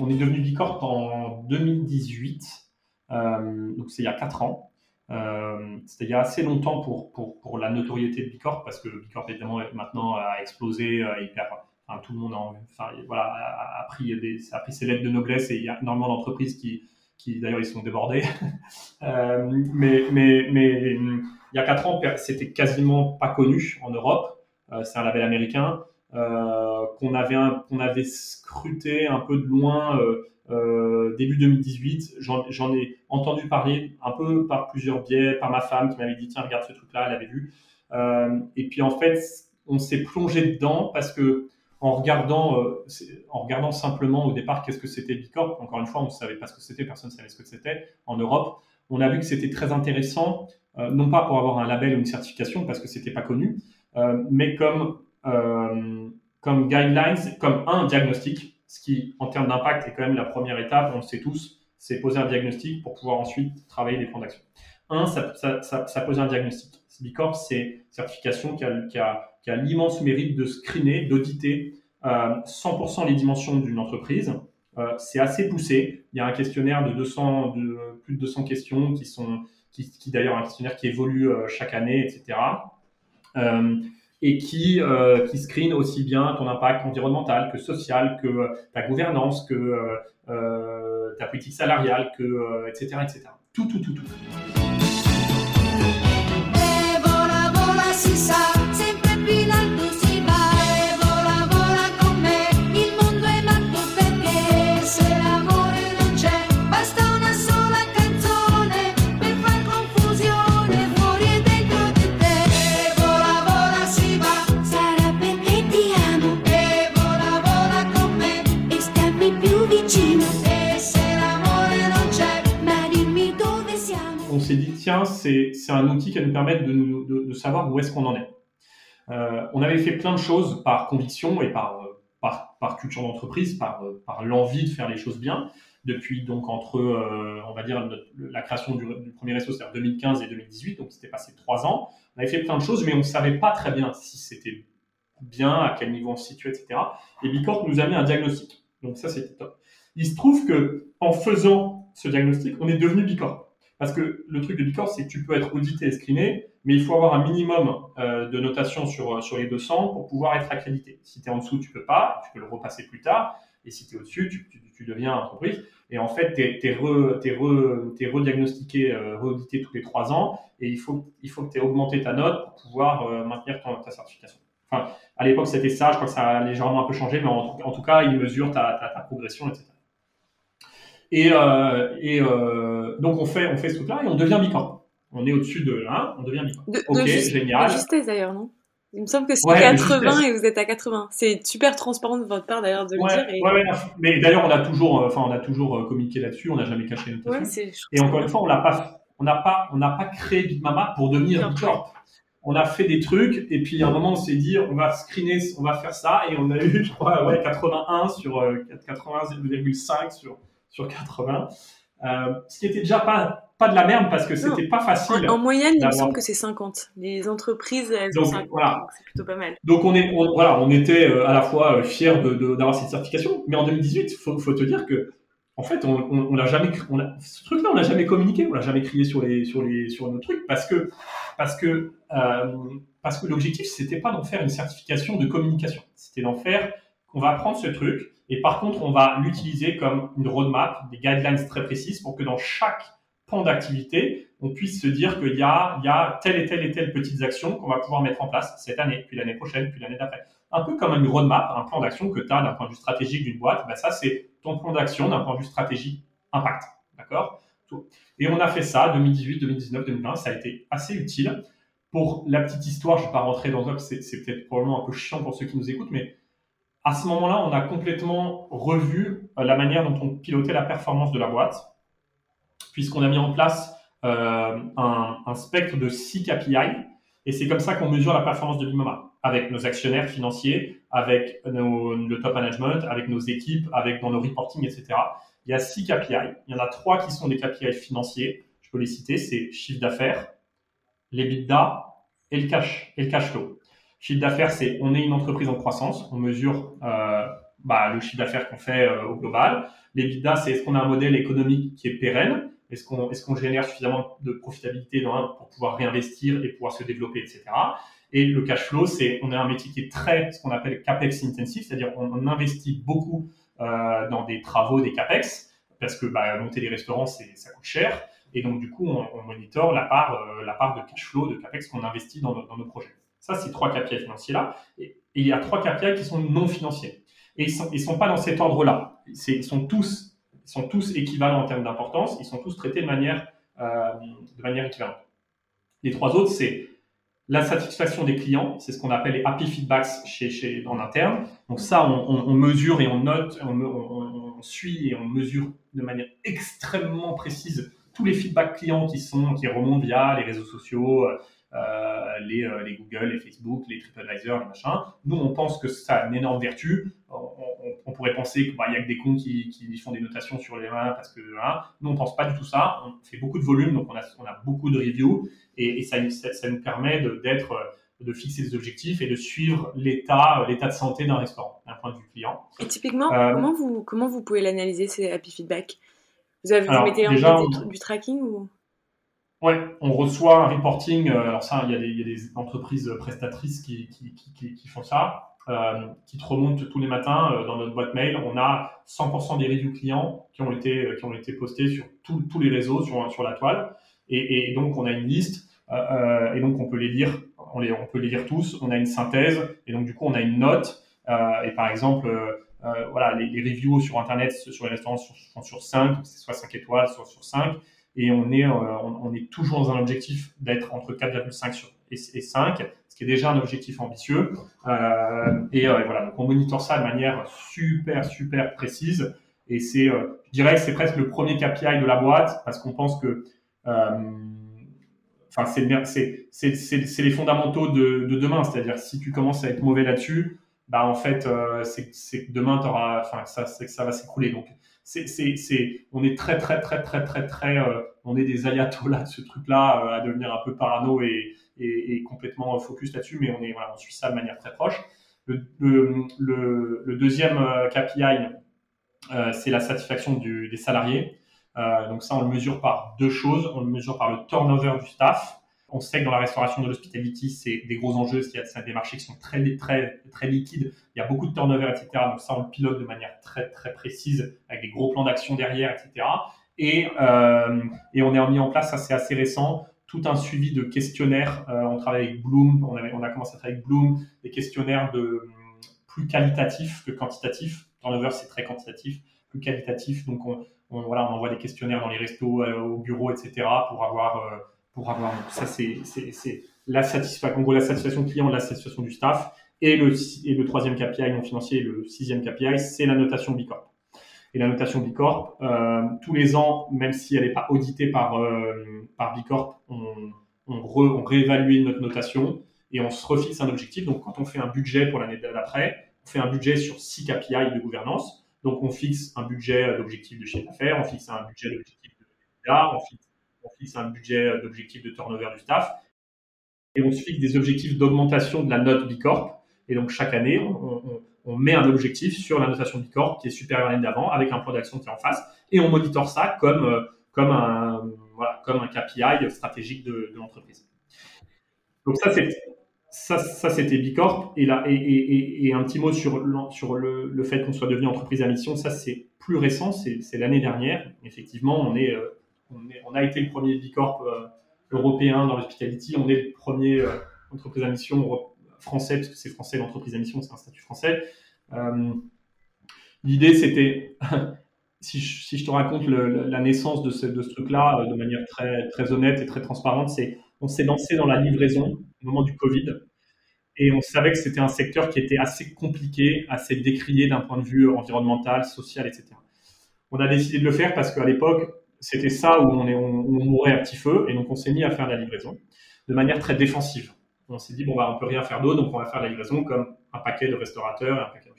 On est devenu Bicorp en 2018, euh, donc c'est il y a 4 ans. Euh, c'était il y a assez longtemps pour, pour, pour, la notoriété de Bicorp, parce que Bicorp évidemment maintenant a explosé, euh, hyper, tout le monde a, enfin, voilà, a, pris des, a pris ses lettres de noblesse et il y a énormément d'entreprises qui, qui d'ailleurs ils sont débordés. euh, mais, mais il y a 4 ans, c'était quasiment pas connu en Europe. Euh, c'est un label américain euh, qu'on avait, scruté un peu de loin euh, début 2018. J'en ai entendu parler un peu par plusieurs biais, par ma femme qui m'avait dit tiens regarde ce truc-là, elle avait vu. et puis en fait, on s'est plongé dedans parce que en regardant, en regardant simplement au départ qu'est-ce que c'était Bicorp. Encore une fois, on ne savait pas ce que c'était, personne ne savait ce que c'était en Europe. On a vu que c'était très intéressant, non pas pour avoir un label ou une certification parce que c'était pas connu, euh, mais comme, euh, comme guidelines, comme un diagnostic, ce qui, en termes d'impact, est quand même la première étape, on le sait tous, c'est poser un diagnostic pour pouvoir ensuite travailler des plans d'action. Un, ça, ça, ça, ça, pose un diagnostic. Bicorp, c'est certification qui a, qui a, qui a l'immense mérite de screener, d'auditer euh, 100% les dimensions d'une entreprise. Euh, c'est assez poussé. Il y a un questionnaire de 200, de plus de 200 questions qui sont, qui, d'ailleurs un questionnaire qui évolue euh, chaque année, etc. Euh, et qui, qui screen aussi bien ton impact environnemental que social, que ta gouvernance, que ta politique salariale, que, etc., etc. Tout, tout, tout, tout. C'est un outil qui va nous permettre de, savoir où est-ce qu'on en est. Euh, on avait fait plein de choses par conviction et par, par culture d'entreprise, par, par l'envie de faire les choses bien. Depuis donc entre, euh, on va dire, la création du, premier réseau, c'est-à-dire 2015 et 2018, donc c'était passé trois ans. On avait fait plein de choses, mais on ne savait pas très bien si c'était bien, à quel niveau on se situait, etc. Et Bicorp nous a mis un diagnostic. Donc ça, c'était top. Il se trouve que en faisant ce diagnostic, on est devenu Bicorp. Parce que le truc de Bicorp, c'est que tu peux être audité et screené, mais il faut avoir un minimum euh, de notation sur, sur les 200 pour pouvoir être accrédité. Si tu es en dessous, tu peux pas, tu peux le repasser plus tard. Et si tu es au-dessus, tu, tu, tu, deviens entreprise. Et en fait, tu es, es, re, es, re, euh, re-audité tous les trois ans. Et il faut, il faut que tu aies augmenté ta note pour pouvoir euh, maintenir ton, ta certification. Enfin, à l'époque, c'était ça. Je crois que ça a légèrement un peu changé, mais en, tout cas, il mesure ta, ta progression, etc. Et, euh, et euh, donc on fait, on fait ce truc-là et on devient bicorp. On est au-dessus de là, on devient bicorp. De, ok, de génial. De justesse d'ailleurs, non? Il me semble que c'est Ouais, de 80 justesse. et vous êtes à 80. C'est super transparent de votre part d'ailleurs de le dire. Et... ouais, ouais, mais d'ailleurs on a toujours, euh, enfin on a toujours communiqué là-dessus, on n'a jamais caché notre Et encore une fois, on n'a pas, on n'a pas, on n'a pas créé Big Mama pour devenir bicorp. On a fait des trucs et puis à un moment on s'est dit on va screener, on va faire ça et on a eu je crois ouais 81 sur euh, 80,5 sur sur 80. Euh, ce qui était déjà pas pas de la merde parce que c'était pas facile. En, en moyenne, il me semble que c'est 50. Les entreprises, elles ont Donc, 50. voilà. C'est plutôt pas mal. Donc on est, on- voilà, on était euh, à la fois euh, fiers d'avoir cette certification, mais en 2018, faut, faut te dire que, en fait, on, on, on l'a jamais, on l'a- ce truc-là, on l'a jamais communiqué, on l'a jamais crié sur les, sur les, sur nos trucs, parce que, parce que, euh, parce que l'objectif, c'était pas d'en faire une certification de communication, c'était d'en faire, on va prendre ce truc, et par contre, on va l'utiliser comme une roadmap, des guidelines très précises, pour que dans chaque pan d'activité, on puisse se dire qu'il y a, il y a telle et telle et telle petites actions qu'on va pouvoir mettre en place cette année, puis l'année prochaine, puis l'année d'après. Un peu comme une roadmap, un plan d'action que tu as d'un point de vue stratégique d'une boîte, ben ça c'est ton plan d'action d'un point de vue stratégique impact. D'accord? Et on a fait ça 2018, 2019, 2020, ça a été assez utile. Pour la petite histoire, je ne vais pas rentrer dans ça, c'est peut-être probablement un peu chiant pour ceux qui nous écoutent, mais À ce moment-là, on a complètement revu la manière dont on pilotait la performance de la boîte, puisqu'on a mis en place un, un, spectre de six KPI, et c'est comme ça qu'on mesure la performance de l'IMOMA, avec nos actionnaires financiers, avec nos, le top management, avec nos équipes, avec dans nos reporting, etc. Il y a six KPI. Il y en a trois qui sont des KPI financiers. Je peux les citer. C'est chiffre d'affaires, l'EBITDA et le cash et le cash flow. Chiffre d'affaires, c'est on est une entreprise en croissance. On mesure euh, bah, le chiffre d'affaires qu'on fait euh, au global. L'EBITDA, c'est est-ce qu'on a un modèle économique qui est pérenne? Est-ce qu'on est qu'on génère suffisamment de profitabilité pour pouvoir réinvestir et pouvoir se développer, etc. Et le cash flow, c'est on a un métier qui est très ce qu'on appelle capex intensif, c'est-à-dire on, investit beaucoup euh, dans des travaux, des capex, parce que bah, monter des restaurants, ça coûte cher. Et donc, du coup, on, on monitore la part, euh, la part de cash flow, de capex qu'on investit dans nos projets. Ça, c'est trois KPI financiers-là. Et, il y a trois KPI qui sont non financiers. Et ils ne sont, pas dans cet ordre-là. ils, sont tous, sont tous équivalents en termes d'importance. Ils sont tous traités de manière, euh, de manière équivalente. Les trois autres, c'est la satisfaction des clients, c'est ce qu'on appelle les happy feedbacks chez, chez, en interne. Donc ça, on mesure et on note, on, on, suit et on mesure de manière extrêmement précise tous les feedbacks clients qui sont qui remontent via les réseaux sociaux, euh, les, euh, les, Google, les Facebook, les TripAdvisor, les machins. Nous, on pense que ça a une énorme vertu. On, on pourrait penser qu'il bah, y a que des comptes qui, qui, font des notations sur les mains parce que hein. nous, on pense pas du tout ça. On fait beaucoup de volume, donc on a, on a beaucoup de reviews et, et ça, ça, ça, nous permet d'être de fixer des objectifs et de suivre l'état l'état de santé d'un restaurant d'un point de vue client. Et typiquement, euh, comment vous comment vous pouvez l'analyser ces happy feedback? Vous avez vous mettez déjà, en du tracking ou? Ouais, on reçoit un reporting. Euh, alors ça, il y, a des, entreprises prestatrices qui, font ça, euh, qui te remontent tous les matins euh, dans notre boîte mail. On a 100% des reviews clients qui ont été qui ont été postés sur tous les réseaux sur sur la toile. Et, donc on a une liste et donc on peut les lire on, peut les lire tous, on a une synthèse, et donc du coup on a une note, et par exemple, voilà, les, reviews sur Internet sur les restaurants sont, sont sur 5, c'est soit 5 étoiles, soit sur 5, et on est, on, on, est toujours dans un objectif d'être entre 4,5 et, et 5, ce qui est déjà un objectif ambitieux, et, et, voilà, donc on monitore ça de manière super, super précise, et c'est, je dirais que c'est presque le premier KPI de la boîte, parce qu'on pense que enfin, c'est les fondamentaux de, de demain. C'est-à-dire, si tu commences à être mauvais là-dessus, bah, en fait, euh, c'est que demain, ça, ça va s'écrouler. Donc, on est très, très, très, très, très, très, euh, on est des ayatollahs de ce truc-là, euh, à devenir un peu parano et, complètement focus là-dessus, mais on est, suit ça de manière très proche. Le, deuxième euh, KPI, euh, c'est la satisfaction des salariés. Euh, donc ça, on le mesure par deux choses. On le mesure par le turnover du staff. On sait que dans la restauration de l'hospitality, c'est des gros enjeux, c'est des marchés qui sont très, très, très liquides. Il y a beaucoup de turnover, etc. Donc ça, on le pilote de manière très, très précise, avec des gros plans d'action derrière, etc. Et, euh, et on a mis en place, ça c'est assez récent, tout un suivi de questionnaires. Euh, on travaille avec Bloom, on, a commencé à travailler avec Bloom, des questionnaires de plus qualitatifs que quantitatifs. Turnover, c'est très quantitatif, plus qualitatif. Donc on, voilà, on envoie des questionnaires dans les restos, euh, au bureau, etc. pour avoir, pour avoir. ça, c'est, la satisfaction, client, la satisfaction du staff. Et le, et troisième KPI non financier, le sixième KPI, c'est la notation Bicorp. Et la notation Bicorp, euh, tous les ans, même si elle n'est pas auditée par, euh, Bicorp, on, réévalue notre notation et on se refixe un objectif. Donc, quand on fait un budget pour l'année d'après, on fait un budget sur six KPI de gouvernance. Donc, on fixe un budget d'objectif de chiffre d'affaires, on fixe un budget d'objectif de on fixe, on fixe un budget d'objectif de turnover du staff, et on se fixe des objectifs d'augmentation de la note Bicorp. Et donc, chaque année, on, met un objectif sur la notation Bicorp qui est supérieur à l'année d'avant, avec un plan d'action qui est en face, et on monitore ça comme, comme, un, comme un KPI stratégique de, l'entreprise. Donc ça, c'est ça, ça c'était Bicorp. Et, là, et, un petit mot sur, sur le, le fait qu'on soit devenu entreprise à mission, ça c'est plus récent, c'est l'année dernière. Effectivement, on, est, on, a été le premier Bicorp euh, européen dans l'hospitality, on est le premier euh, entreprise à mission français, parce que c'est français l'entreprise à mission, c'est un statut français. Euh, L'idée c'était, si, je, te raconte la naissance de ce, de ce truc-là de manière très, très honnête et très transparente, c'est on s'est lancé dans la livraison au moment du Covid. et on savait que c'était un secteur qui était assez compliqué, assez décrié d'un point de vue environnemental, social, etc. On a décidé de le faire parce qu'à l'époque, c'était ça où on, est, on, mourait à petit feu, et donc on s'est mis à faire la livraison de manière très défensive. On s'est dit, bon, bah, on peut rien faire d'autre, donc on va faire la livraison comme un paquet de restaurateurs et un paquet de...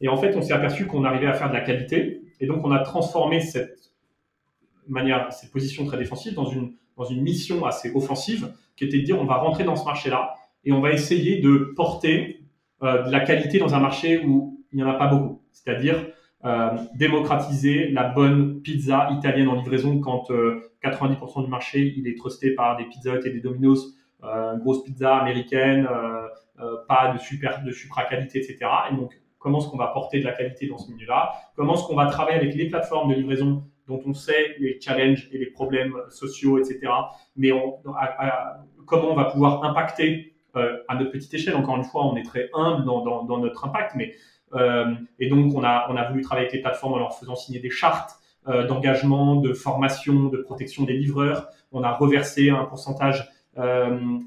Et en fait, on s'est aperçu qu'on arrivait à faire de la qualité, et donc on a transformé cette manière, cette position très défensive dans une, dans une mission assez offensive, qui était de dire, on va rentrer dans ce marché-là, et on va essayer de porter euh, de la qualité dans un marché où il n'y en a pas beaucoup. C'est-à-dire euh, démocratiser la bonne pizza italienne en livraison quand 90% euh, du marché il est trusté par des Pizza et des Domino's, grosse pizza américaine, pas de super de supra qualité, etc. Et donc comment est-ce qu'on va porter de la qualité dans ce milieu-là Comment est-ce qu'on va travailler avec les plateformes de livraison dont on sait les challenges et les problèmes sociaux, etc. Mais comment on va pouvoir impacter euh, à notre petite échelle? Encore une fois, on est très humble dans, notre impact, mais euh, et donc on a, on a voulu travailler avec les plateformes en leur faisant signer des chartes euh, d'engagement, de formation, de protection des livreurs. On a reversé un pourcentage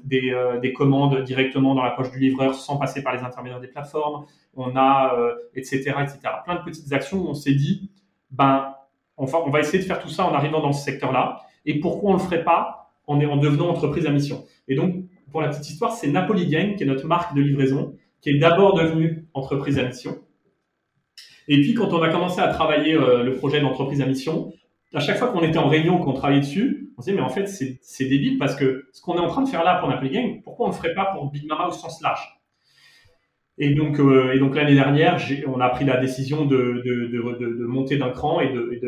des, des, commandes directement dans la poche du livreur sans passer par les intermédiaires des plateformes. On a, etc., etc. Plein de petites actions où on s'est dit, ben, enfin, on va essayer de faire tout ça en arrivant dans ce secteur-là. Et pourquoi on le ferait pas en, en devenant entreprise à mission? Et donc, pour la petite histoire, c'est Napoli Gang, qui est notre marque de livraison, qui est d'abord devenue entreprise à mission. Et puis, quand on a commencé à travailler euh, le projet d'entreprise à mission, à chaque fois qu'on était en réunion, qu'on travaillait dessus, on se disait, mais en fait, c'est débile parce que ce qu'on est en train de faire là pour Napoli Gang, pourquoi on ne le ferait pas pour Big Mama au sens large? Et donc, euh, l'année dernière, on a pris la décision de, monter d'un cran et de,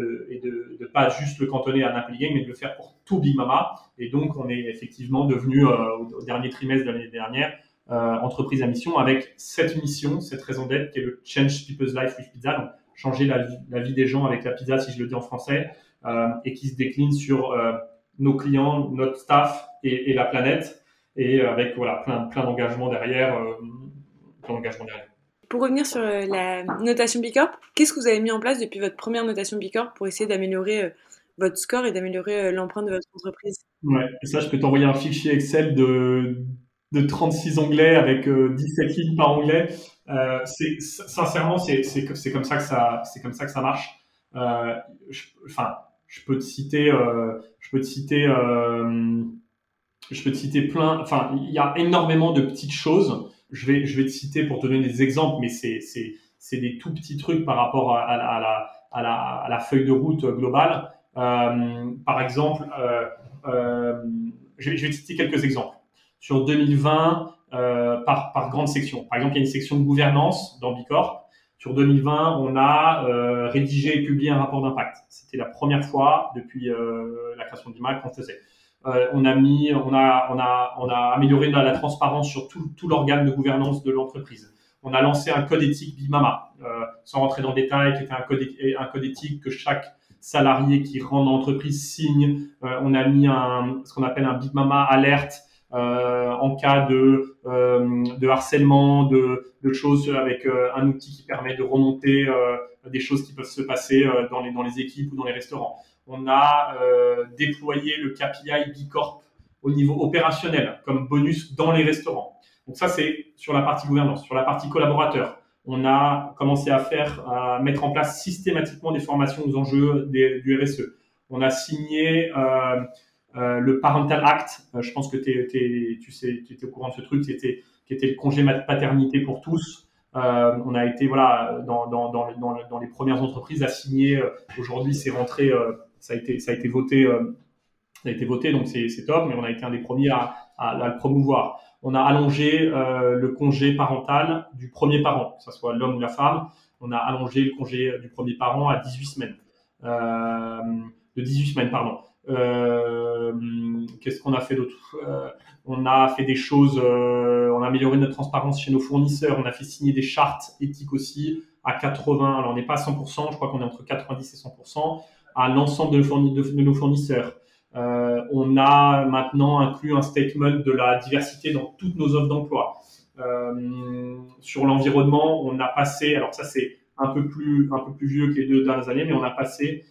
de, pas juste le cantonner à Napoli Gang, mais de le faire pour tout Big Mama. Et donc, on est effectivement devenu euh, au, dernier trimestre de l'année dernière entreprise à mission avec cette mission, cette raison d'être qui est le Change People's Life with Pizza, donc changer la vie, la vie des gens avec la pizza, si je le dis en français, euh, et qui se décline sur euh, nos clients, notre staff et, et, la planète, et avec voilà plein, plein d'engagements derrière. Pour revenir sur euh, la notation B Corp, qu'est-ce que vous avez mis en place depuis votre première notation B Corp pour essayer d'améliorer euh, votre score et d'améliorer euh, l'empreinte de votre entreprise? Ouais, et ça, je peux t'envoyer un fichier Excel de, de 36 onglets avec 17 lignes par onglet. c'est, sincèrement, c'est, comme ça que ça, c'est comme ça que ça marche. Enfin, je, peux te citer, je peux te citer, je peux te citer plein. Enfin, il y a énormément de petites choses je vais, je vais te citer pour te donner des exemples, mais c'est, des tout petits trucs par rapport à, la, feuille de route globale. Euh, par exemple, euh, euh, je, je, vais, te citer quelques exemples. Sur 2020, euh, par, par grande section. Par exemple, il y a une section de gouvernance dans Bicorp. Sur 2020, on a euh, rédigé et publié un rapport d'impact. C'était la première fois depuis la création du MAC qu'on faisait. Euh, on a mis, on a, on a, on a amélioré la, transparence sur tout, tout l'organe de gouvernance de l'entreprise. On a lancé un code éthique Bimama, euh, sans rentrer dans le détail, qui était un code, un code éthique que chaque salarié qui rentre dans l'entreprise signe. Euh, on a mis un, ce qu'on appelle un Big Mama alerte euh, en cas de, euh, de harcèlement, de, de, choses avec un outil qui permet de remonter des choses qui peuvent se passer dans, les, dans les équipes ou dans les restaurants on a euh, déployé le KPI Bicorp au niveau opérationnel comme bonus dans les restaurants. Donc ça, c'est sur la partie gouvernance. Sur la partie collaborateur, on a commencé à faire, à mettre en place systématiquement des formations aux enjeux du RSE. On a signé euh, euh, le Parental Act. je pense que tu étais au courant de ce truc, qui était, le congé paternité pour tous. on a été voilà dans, les premières entreprises à signer. Aujourd'hui, c'est rentré ça a été, ça a été voté, euh, a été voté, donc c'est top, mais on a été un des premiers à, à, le promouvoir. On a allongé euh, le congé parental du premier parent, que ce soit l'homme ou la femme. On a allongé le congé du premier parent à 18 semaines. Euh, de 18 semaines, pardon. Euh, Qu'est-ce qu'on a fait d'autre euh, On a fait des choses, euh, on a amélioré notre transparence chez nos fournisseurs, on a fait signer des chartes éthiques aussi à 80, alors on n'est pas à 100%, je crois qu'on est entre 90 et 100% à l'ensemble de, nos fournisseurs. On a maintenant inclus un statement de la diversité dans toutes nos offres d'emploi. Sur l'environnement, on a passé, alors ça c'est un peu plus un peu plus vieux que les deux dernières années, mais on a passé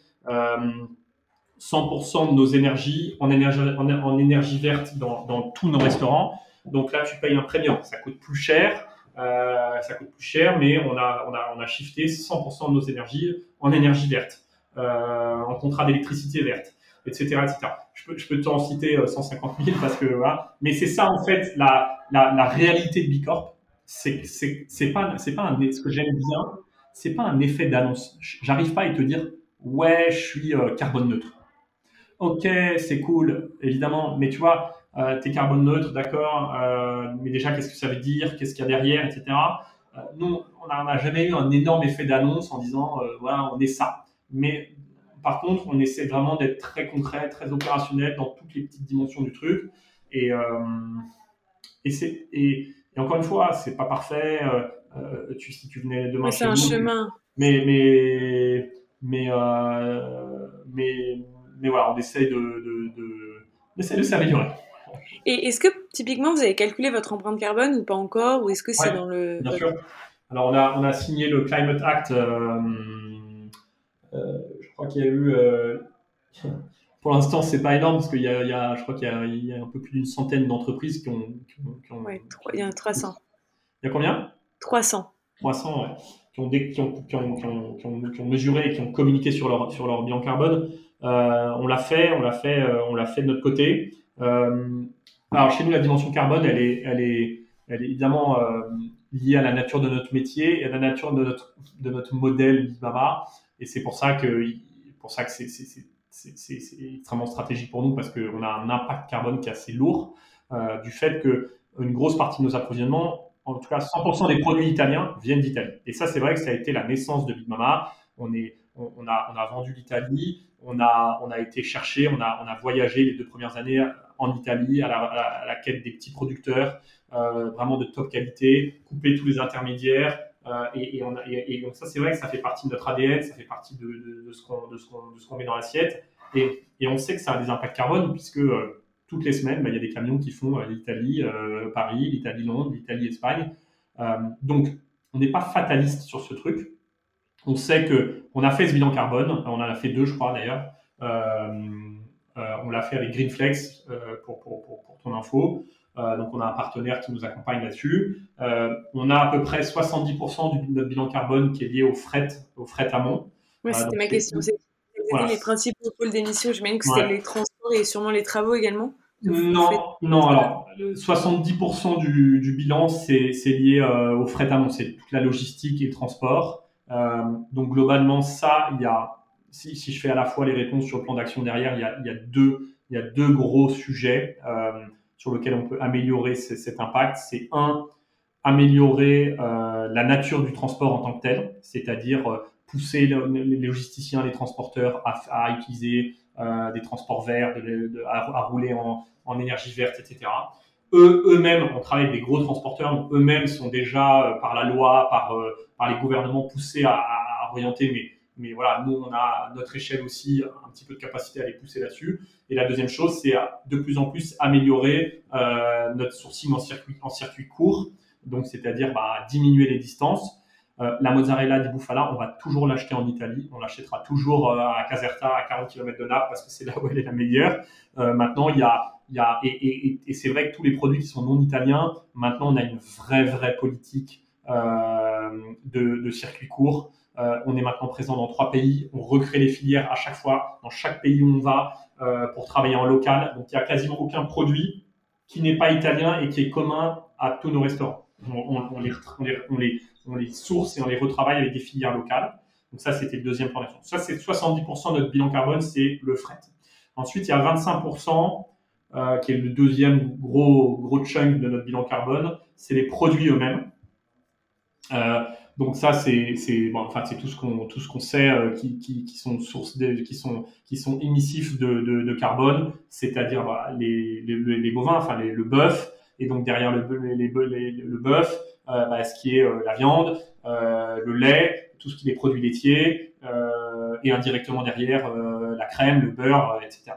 100% de nos énergies en énergie, verte dans, dans, tous nos restaurants. Donc là, tu payes un premium. Ça coûte plus cher. Euh, ça coûte plus cher, mais on a, shifté 100% de nos énergies en énergie verte, euh, en contrat d'électricité verte, etc., etc. Je peux, je peux t'en citer 150 000 parce que voilà. Mais c'est ça en fait la, réalité de Bicorp. C'est, pas, pas un, ce que j'aime bien, c'est pas un effet d'annonce. J'arrive pas à te dire ouais, je suis carbone neutre. Ok, c'est cool, évidemment, mais tu vois, euh, t'es carbone neutre, d'accord, euh, mais déjà, qu'est-ce que ça veut dire, qu'est-ce qu'il y a derrière, etc. Euh, nous, on n'a jamais eu un énorme effet d'annonce en disant, euh, voilà, on est ça. Mais par contre, on essaie vraiment d'être très concret, très opérationnel dans toutes les petites dimensions du truc. Et, et, c'est, et, et, encore une fois, c'est pas parfait. Tu, si tu venais demain mais c'est un chemin. Mais, mais, mais, mais, mais voilà, on essaie de, de, de, on essaie de s'améliorer. Et est-ce que typiquement vous avez calculé votre empreinte carbone ou pas encore Ou est-ce que c'est Ouais, dans le. Bien sûr. Alors on a, on a signé le Climate Act. euh, euh, je crois qu'il y a eu. euh, pour l'instant, c'est pas énorme parce qu'il y a, il y a- je crois qu'il y a, il y a un peu plus d'une centaine d'entreprises qui ont. qui ont- qui ont- Ouais, trois- il y a un 300. Il y a combien? 300. 300, ouais, qui, ont dé- qui, ont, qui, ont, qui, ont, qui, ont, qui ont mesuré et qui ont communiqué sur leur, sur leur bilan carbone. Euh, on l'a fait, on l'a fait, euh, on l'a fait de notre côté. Euh, alors chez nous, la dimension carbone, elle est, elle est, elle est évidemment liée à la nature de notre métier et à la nature de notre, de notre modèle Bimama. Et c'est pour ça que, pour ça que c'est, extrêmement stratégique pour nous parce qu'on a un impact carbone qui est assez lourd du fait que une grosse partie de nos approvisionnements, en tout cas 100% des produits italiens viennent d'Italie. Et ça, c'est vrai que ça a été la naissance de Big Mama. On, est, on, a, vendu l'Italie, on a, été chercher, on a, voyagé les deux premières années en Italie à la, quête des petits producteurs, euh, vraiment de top qualité, couper tous les intermédiaires. euh, et, donc ça, c'est vrai que ça fait partie de notre ADN, ça fait partie de, ce qu'on met dans l'assiette. Et, on sait que ça a des impacts carbone puisque euh, toutes les semaines, bah, il y a des camions qui font l'Italie, Paris, l'Italie, Londres, l'Italie, Espagne. Donc, on n'est pas fataliste sur ce truc. On sait que on a fait ce bilan carbone, on en a fait deux, je crois d'ailleurs. Euh, euh, on l'a fait avec Greenflex euh, pour, pour, pour, pour ton info. Euh, donc, on a un partenaire qui nous accompagne là-dessus. Euh, on a à peu près 70% du, de notre bilan carbone qui est lié au fret, au fret amont. Ah, c'était ma question. C'est Voilà. les principaux pôles d'émission J'imagine que c'était Ouais. les transports et sûrement les travaux également. Non, faites. non, alors le 70% du, du bilan, c'est lié euh, au fret amont, c'est toute la logistique et le transport. Euh, donc globalement, ça, il y a, si, je fais à la fois les réponses sur le plan d'action derrière, il y a, deux, gros sujets euh, sur lesquels on peut améliorer ce- cet impact. C'est un, améliorer euh, la nature du transport en tant que tel, c'est-à-dire pousser le- les logisticiens, les transporteurs à, utiliser des transports verts, à, rouler en énergie verte, etc. Eux, eux-mêmes, on travaille avec des gros transporteurs, eux-mêmes sont déjà euh, par la loi, par, euh, par les gouvernements poussés à, à- orienter, mais, mais voilà, nous, on a notre échelle aussi un petit peu de capacité à les pousser là-dessus. Et la deuxième chose, c'est de plus en plus améliorer euh, notre sourcing en circuit, en circuit court, donc c'est-à-dire bah, diminuer les distances. Euh, la mozzarella di bufala, on va toujours l'acheter en Italie. On l'achètera toujours euh, à Caserta, à 40 km de Naples, parce que c'est là où elle est la meilleure. Euh, maintenant, il y a, et, c'est vrai que tous les produits qui sont non italiens, maintenant, on a une vraie, vraie politique euh, de, circuit court. Euh, on est maintenant présent dans trois pays. On recrée les filières à chaque fois, dans chaque pays où on va, euh, pour travailler en local. Donc, il n'y a quasiment aucun produit qui n'est pas italien et qui est commun à tous nos restaurants. On, on, on, les, on, les, les, source et on les retravaille avec des filières locales. Donc ça, c'était le deuxième plan d'action. Ça, c'est 70% de notre bilan carbone, c'est le fret. Ensuite, il y a 25%, euh, qui est le deuxième gros, gros chunk de notre bilan carbone, c'est les produits eux-mêmes. Euh, donc ça, c'est bon, enfin tout ce qu'on tout ce qu'on sait euh, qui, qui, qui sont sources qui sont qui sont émissifs de, de, de carbone, c'est-à-dire bah, les, les, les bovins, enfin les, le bœuf, et donc derrière le le bœuf, euh, bah, ce qui est euh, la viande, le lait, tout ce qui est produits laitiers, et indirectement derrière la crème, le beurre, etc.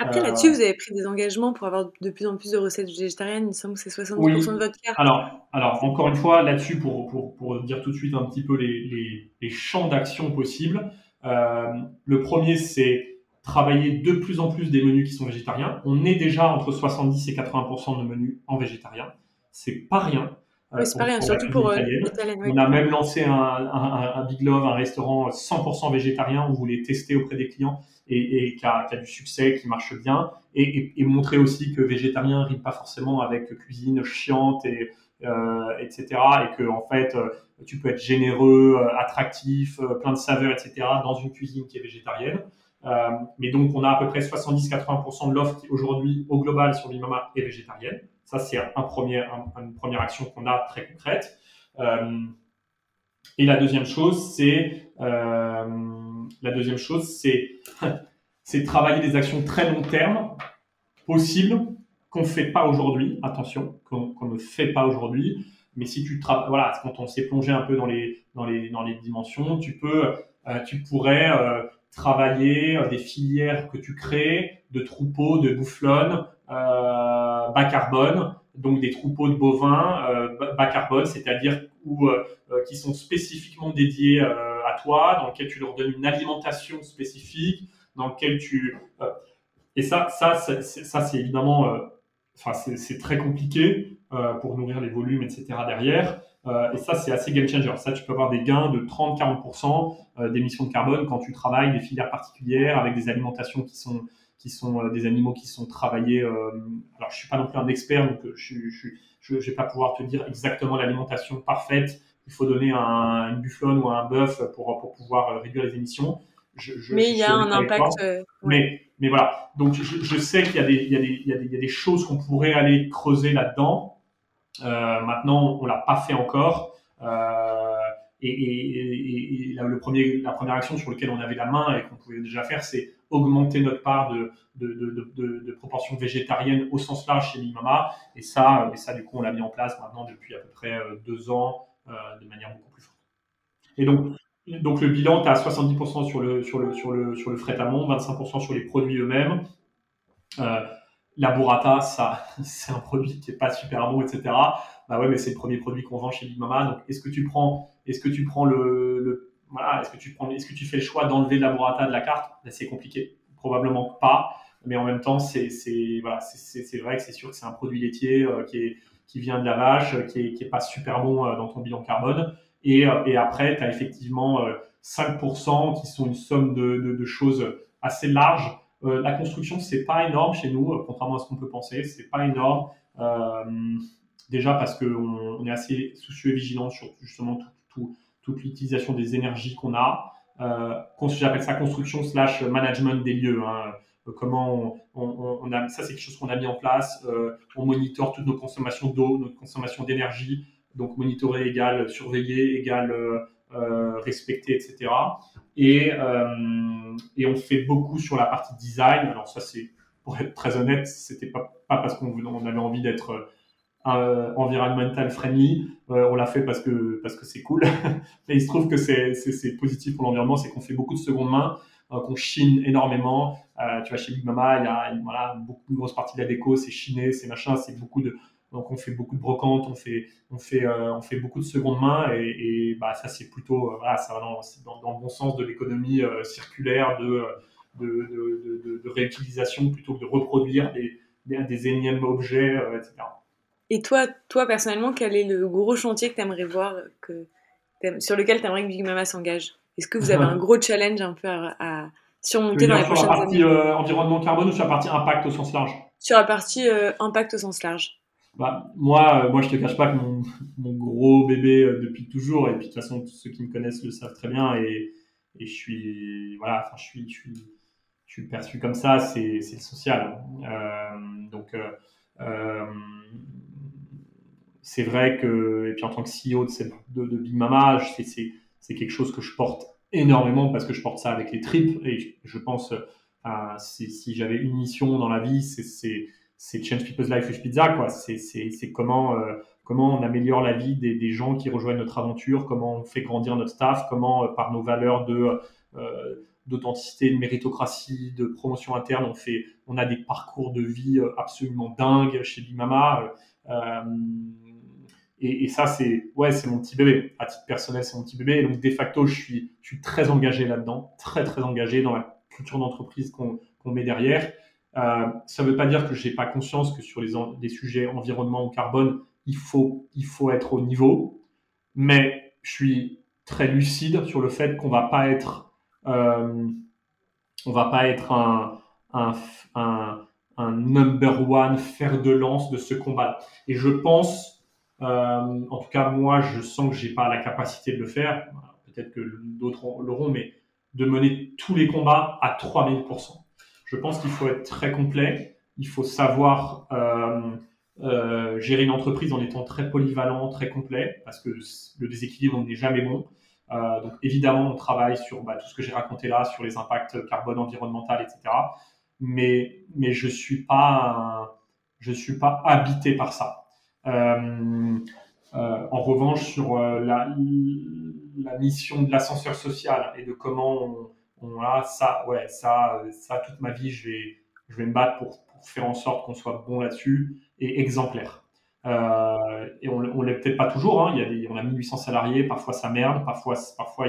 Après, là-dessus, vous avez pris des engagements pour avoir de plus en plus de recettes végétariennes. Il me semble que c'est 70% Oui. de votre carte. Alors, alors, encore une fois, là-dessus, pour, pour, pour dire tout de suite un petit peu les, les, les champs d'action possibles, euh, le premier, c'est travailler de plus en plus des menus qui sont végétariens. On est déjà entre 70 et 80% de menus en végétarien. C'est pas rien. Oui, c'est pas rien, surtout pour l'italienne. On a même lancé un, un, un, Big Love, un restaurant 100% végétarien. On voulait tester auprès des clients et, et qui, a, qui, a, du succès, qui marche bien. Et, et, et montrer aussi que végétarien rime pas forcément avec cuisine chiante et, euh, etc. Et que en fait, euh, tu peux être généreux, euh, attractif, plein de saveurs, etc. dans une cuisine qui est végétarienne. Euh, mais donc, on a à peu près 70-80% de l'offre qui aujourd'hui, au global, sur Bimama est végétarienne. Ça, c'est un premier, une première action qu'on a très concrète. Euh, et la deuxième chose, c'est euh, la deuxième chose, c'est c'est travailler des actions très long terme possibles qu'on fait pas aujourd'hui. Attention, qu'on ne fait pas aujourd'hui. Mais si tu voilà, quand on s'est plongé un peu dans les dans les dans les dimensions, tu peux, euh, tu pourrais travailler des filières que tu crées de troupeaux de bouflonnes euh, bas carbone, donc des troupeaux de bovins euh, bas carbone, c'est-à-dire euh, euh, qui sont spécifiquement dédiés à toi, dans lequel tu leur donnes une alimentation spécifique, dans lequel tu et ça, ça, ça, c'est évidemment, enfin c'est très compliqué pour nourrir les volumes, etc. derrière. Euh, et ça, c'est assez game changer. Ça, tu peux avoir des gains de 30-40% euh, d'émissions de carbone quand tu travailles des filières particulières avec des alimentations qui sont qui sont euh, des animaux qui sont travaillés. alors, je suis pas non plus un expert, donc je je, je, vais pas pouvoir te dire exactement l'alimentation parfaite. Il faut donner un, une bufflonne ou un bœuf pour pour pouvoir réduire les émissions. Je, je, mais il y a un impact. Mais mais voilà. Donc, je, sais qu'il y a des il y y y a des choses qu'on pourrait aller creuser là-dedans. Euh, maintenant, on l'a pas fait encore. Euh, et, et, et, le premier, la première action sur laquelle on avait la main et qu'on pouvait déjà faire, c'est augmenter notre part de, de, de, proportion végétarienne au sens large chez Mimama. Et ça, et ça, du coup, on l'a mis en place maintenant depuis à peu près euh, deux ans euh, de manière beaucoup plus forte. Et donc, donc le bilan, tu as 70% sur le, sur, le, sur, le, sur le fret amont, 25% sur les produits eux-mêmes. Euh, la burrata, ça, c'est un produit qui est pas super bon, etc. Bah ouais, mais c'est le premier produit qu'on vend chez Big Mama. Donc, est-ce que tu prends, est-ce que tu prends le est-ce que tu prends, est-ce que tu fais le choix d'enlever la burrata de la carte? Bah, C'est compliqué. Probablement pas. Mais en même temps, c'est, vrai que c'est sûr que c'est un produit laitier euh, qui vient de la vache, qui est, qui est pas super bon euh, dans ton bilan carbone. Et, euh, après, tu as effectivement 5% qui sont une somme de, choses assez larges euh, la construction, c'est pas énorme chez nous, euh, contrairement à ce qu'on peut penser. C'est pas énorme. Euh, déjà parce qu'on on est assez soucieux et vigilant sur justement tout, toute l'utilisation des énergies qu'on a. Euh, J'appelle ça construction slash management des lieux. Hein. Comment on, a, ça c'est quelque chose qu'on a mis en place. Euh, on monitore toutes nos consommations d'eau, notre consommation d'énergie. Donc monitorer égale surveiller égale euh, respecter, etc. Et, euh, et on fait beaucoup sur la partie design. Alors ça, c'est pour être très honnête, c'était pas, pas parce qu'on on avait envie d'être euh, environmental friendly. Euh, on l'a fait parce que parce que c'est cool. Mais il se trouve que c'est c'est positif pour l'environnement, c'est qu'on fait beaucoup de seconde main, euh, qu'on chine énormément. Euh, tu vois chez Big Mama, il y a voilà beaucoup une grosse partie de la déco, c'est chiné, c'est machin, c'est beaucoup de donc on fait beaucoup de brocantes, on fait, on fait, euh, on fait beaucoup de seconde main et, et bah, ça c'est plutôt, euh, voilà, ça va dans, dans, le bon sens de l'économie circulaire, de, de, de, de, de, réutilisation plutôt que de reproduire des, des, des énièmes objets, etc. Et toi, toi personnellement, quel est le gros chantier que tu aimerais voir, que sur lequel tu aimerais que Big Mama s'engage? Est-ce que vous avez un gros challenge un peu à, à surmonter dans les prochaines années Sur la partie environnement carbone ou sur la partie impact au sens large? Sur la partie impact au sens large. Bah, moi, euh, moi, je te cache pas que mon, mon gros bébé euh, depuis toujours, et puis de toute façon, tous ceux qui me connaissent le savent très bien, et, et je suis, voilà, enfin, je suis, je suis, je suis perçu comme ça, c'est, c'est le social. Euh, donc, euh, euh, c'est vrai que, et puis en tant que CEO de, de, de Big Mama, c'est, quelque chose que je porte énormément parce que je porte ça avec les tripes, et je, pense, euh, si, j'avais une mission dans la vie, c'est, Change People's Life with Pizza. C'est comment, euh, comment on améliore la vie des, des, gens qui rejoignent notre aventure, comment on fait grandir notre staff, comment, euh, par nos valeurs de euh, d'authenticité, de méritocratie, de promotion interne, on fait, on a des parcours de vie absolument dingues chez Bimama. Euh, et, ça, c'est ouais, c'est mon petit bébé. À titre personnel, c'est mon petit bébé. Et donc, de facto, je suis, je suis très engagé là-dedans, très très engagé dans la culture d'entreprise qu'on met derrière. Euh, ça ne veut pas dire que je n'ai pas conscience que sur les, les, sujets environnement ou carbone, il faut, il faut être au niveau, mais je suis très lucide sur le fait qu'on va pas être, euh, on va pas être un, un, un, number one fer de lance de ce combat. Et je pense, euh, en tout cas moi, je sens que j'ai pas la capacité de le faire. Peut-être que d'autres l'auront, mais de mener tous les combats à 3000%. Je pense qu'il faut être très complet. Il faut savoir euh, euh, gérer une entreprise en étant très polyvalent, très complet, parce que le déséquilibre n'est jamais bon. Donc évidemment, on travaille sur bah, tout ce que j'ai raconté là, sur les impacts carbone, environnemental, etc. Mais je suis suis pas habité par ça. Euh, euh en revanche, sur euh, la, mission de l'ascenseur social et de comment on, a ça, ouais, ça, ça, toute ma vie, je vais, je vais me battre pour, faire en sorte qu'on soit bon là-dessus et exemplaire. Et on, on l'est peut-être pas toujours. Hein. Il y a on a 1800 salariés, parfois ça merde, parfois, parfois,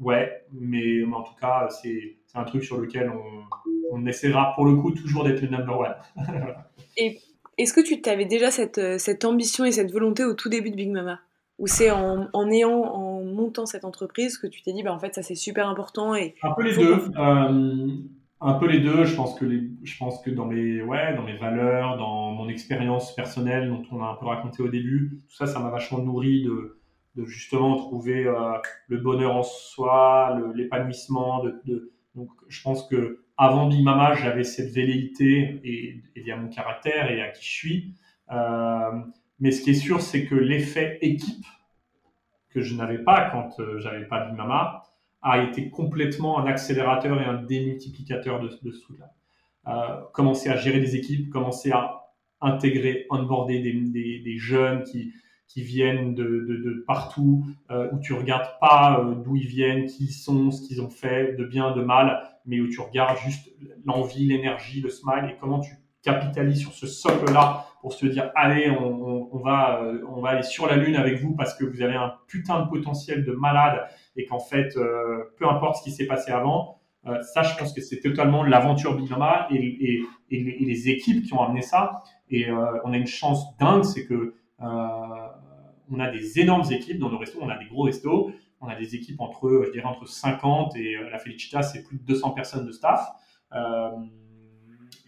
ouais, mais, en tout cas, c'est, un truc sur lequel on, on essaiera pour le coup toujours d'être le number one. et est-ce que tu avais déjà cette, cette ambition et cette volonté au tout début de Big Mama? Ou c'est en, en, ayant, en montant cette entreprise que tu t'es dit, bah, en fait, ça c'est super important et Un peu les deux. Euh, un peu les deux. Je pense que, les, je pense que dans, mes, ouais, dans mes valeurs, dans mon expérience personnelle dont on a un peu raconté au début, tout ça, ça m'a vachement nourri de, de justement trouver euh, le bonheur en soi, l'épanouissement. De, de, donc, je pense que avant Big Mama, j'avais cette velléité et, et lié à mon caractère et à qui je suis. Euh, mais ce qui est sûr, c'est que l'effet équipe que je n'avais pas quand euh, j'avais pas Big Mama a été complètement un accélérateur et un démultiplicateur de, de ce truc-là. Euh, commencer à gérer des équipes, commencer à intégrer, onboarder des, des, jeunes qui, viennent de, partout, euh, où tu regardes pas d'où ils viennent, qui ils sont, ce qu'ils ont fait, de bien, de mal, mais où tu regardes juste l'envie, l'énergie, le smile et comment tu capitalises sur ce socle-là pour se dire allez, on, on, va, euh, on va aller sur la lune avec vous parce que vous avez un putain de potentiel de malade et qu'en fait, euh, peu importe ce qui s'est passé avant, euh, ça, je pense que c'est totalement l'aventure Binama et, et, les, équipes qui ont amené ça. Et on a une chance dingue, c'est que on a des énormes équipes dans nos restos, on a des gros restos, on a des équipes entre, je dirais, entre 50 et la Felicita, c'est plus de 200 personnes de staff.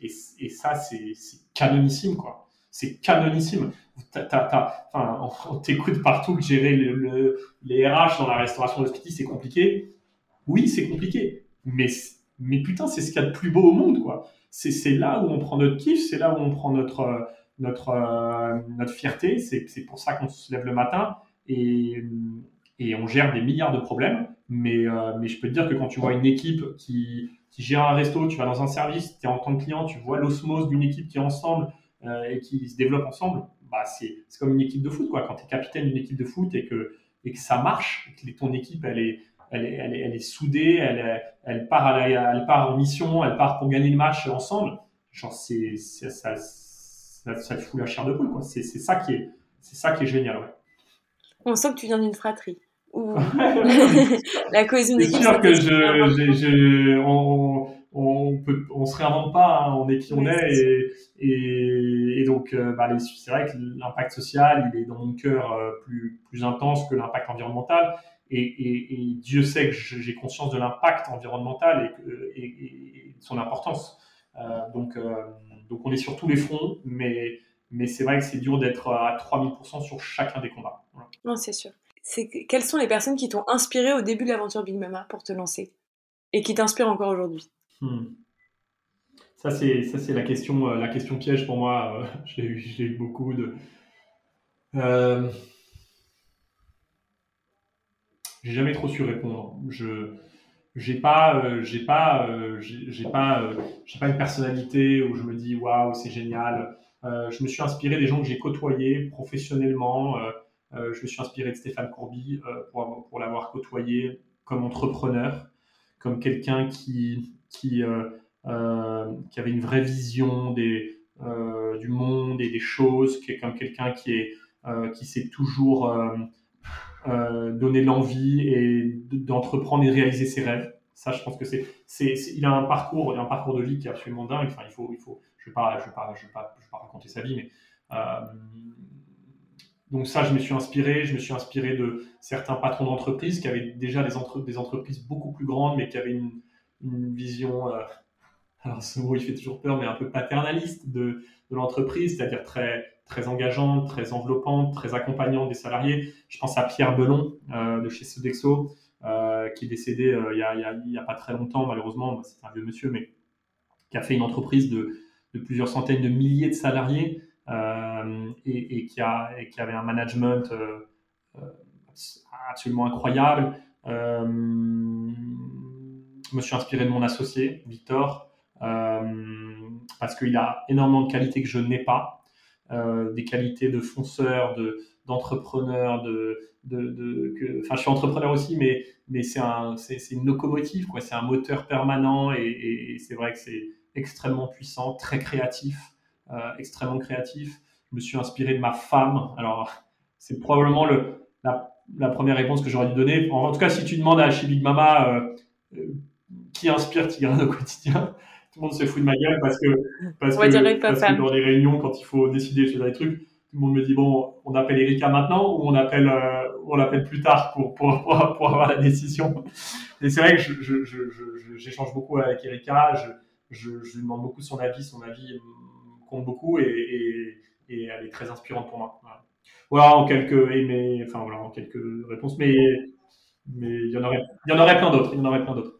Et, et, ça, c'est canonissime, quoi c'est canonissime. enfin, on, t'écoute partout gérer le, les RH dans la restauration de hospitality, c'est compliqué. Oui, c'est compliqué. Mais, mais putain, c'est ce qu'il y a de plus beau au monde, quoi. C'est là où on prend notre kiff, c'est là où on prend notre, notre, euh, notre fierté. C'est pour ça qu'on se lève le matin et, et on gère des milliards de problèmes. Mais, euh, mais je peux te dire que quand tu vois une équipe qui, qui gère un resto, tu vas dans un service, tu es en tant que client, tu vois l'osmose d'une équipe qui est ensemble, euh, et qui se développent ensemble, bah c'est comme une équipe de foot. Quoi. Quand tu es capitaine d'une équipe de foot et que, et que ça marche, que ton équipe elle est, elle est, elle est, soudée, elle, elle, part elle part en mission, elle part pour gagner le match ensemble, genre c'est, ça, ça, ça, te fout la chair de poule. Quoi. C'est, c'est, ça qui est, c'est ça qui est génial. Ouais. On sent que tu viens d'une fratrie. Ou... la cohésion d'équipe. C'est sûr que je, on, on peut, on se réinvente pas, hein, on est qui on est, et, et, et donc euh, bah, c'est vrai que l'impact social, il est dans mon cœur euh, plus, plus intense que l'impact environnemental, et, et, et, Dieu sait que j'ai conscience de l'impact environnemental et, et, son importance. Euh, donc, donc on est sur tous les fronts, mais, mais c'est vrai que c'est dur d'être à 3000% sur chacun des combats. Voilà. Non, c'est sûr. Quelles sont les personnes qui t'ont inspiré au début de l'aventure Big Mama pour te lancer et qui t'inspirent encore aujourd'hui? Hmm. Ça, c'est, ça, c'est la question, euh, la question piège pour moi. Euh, j'ai, eu, j'ai eu beaucoup de. Euh... J'ai jamais trop su répondre. Je j'ai pas j'ai pas j'ai, pas j'ai pas une personnalité où je me dis waouh c'est génial. je me suis inspiré des gens que j'ai côtoyés professionnellement. Je me suis inspiré de Stéphane Courby pour, pour l'avoir côtoyé comme entrepreneur, comme quelqu'un qui qui, euh, euh, qui avait une vraie vision des, euh, du monde et des choses, qui est comme quelqu'un qui est qui s'est toujours donné l'envie et d'entreprendre et réaliser ses rêves. Ça, je pense que c'est, c'est, il a un parcours, un parcours de vie qui est absolument dingue. Enfin, il faut, il faut, je vais je vais vais je vais pas raconter sa vie, mais euh, donc ça, je me suis inspiré. Je me suis inspiré de certains patrons d'entreprise qui avaient déjà des, entre, des entreprises beaucoup plus grandes, mais qui avaient une, vision. Euh, alors ce mot, il fait toujours peur, mais un peu paternaliste de, l'entreprise, c'est-à-dire très très engageante, très enveloppante, très accompagnante des salariés. Je pense à Pierre Belon euh, de chez Sodexo, euh, qui est décédé il n'y a, y a, pas très longtemps, malheureusement, c'est un vieux monsieur, mais qui a fait une entreprise de plusieurs centaines de milliers de salariés et, et, qui a, qui avait un management absolument incroyable. je me suis inspiré de mon associé, Victor, parce qu'il a énormément de qualités que je n'ai pas. Euh, des qualités de fonceur, de, d'entrepreneur, de, de, que, enfin, je suis entrepreneur aussi, mais, mais c'est, un, une locomotive. C'est un moteur permanent et, c'est vrai que c'est extrêmement puissant, très créatif, euh, extrêmement créatif. Je me suis inspiré de ma femme. Alors, c'est probablement le, la, la, première réponse que j'aurais dû donner. En, tout cas, si tu demandes à chez Big Mama euh, qui inspire Tigran au quotidien, tout le monde se fout de ma gueule parce que, parce, que, parce que, dans les réunions, quand il faut décider sur des trucs, tout le monde me dit bon, on appelle Erika maintenant ou on appelle, euh, on l'appelle plus tard pour, pour, pour, pour, avoir la décision. Et c'est vrai que j'échange je, je, je, beaucoup avec Erika, je, lui demande beaucoup son avis, son avis compte beaucoup et, et, et elle est très inspirante pour moi. Voilà, en quelques, mais, enfin voilà, en quelques réponses, mais mais il y en aurait, il y en aurait plein d'autres, il y en aurait plein d'autres.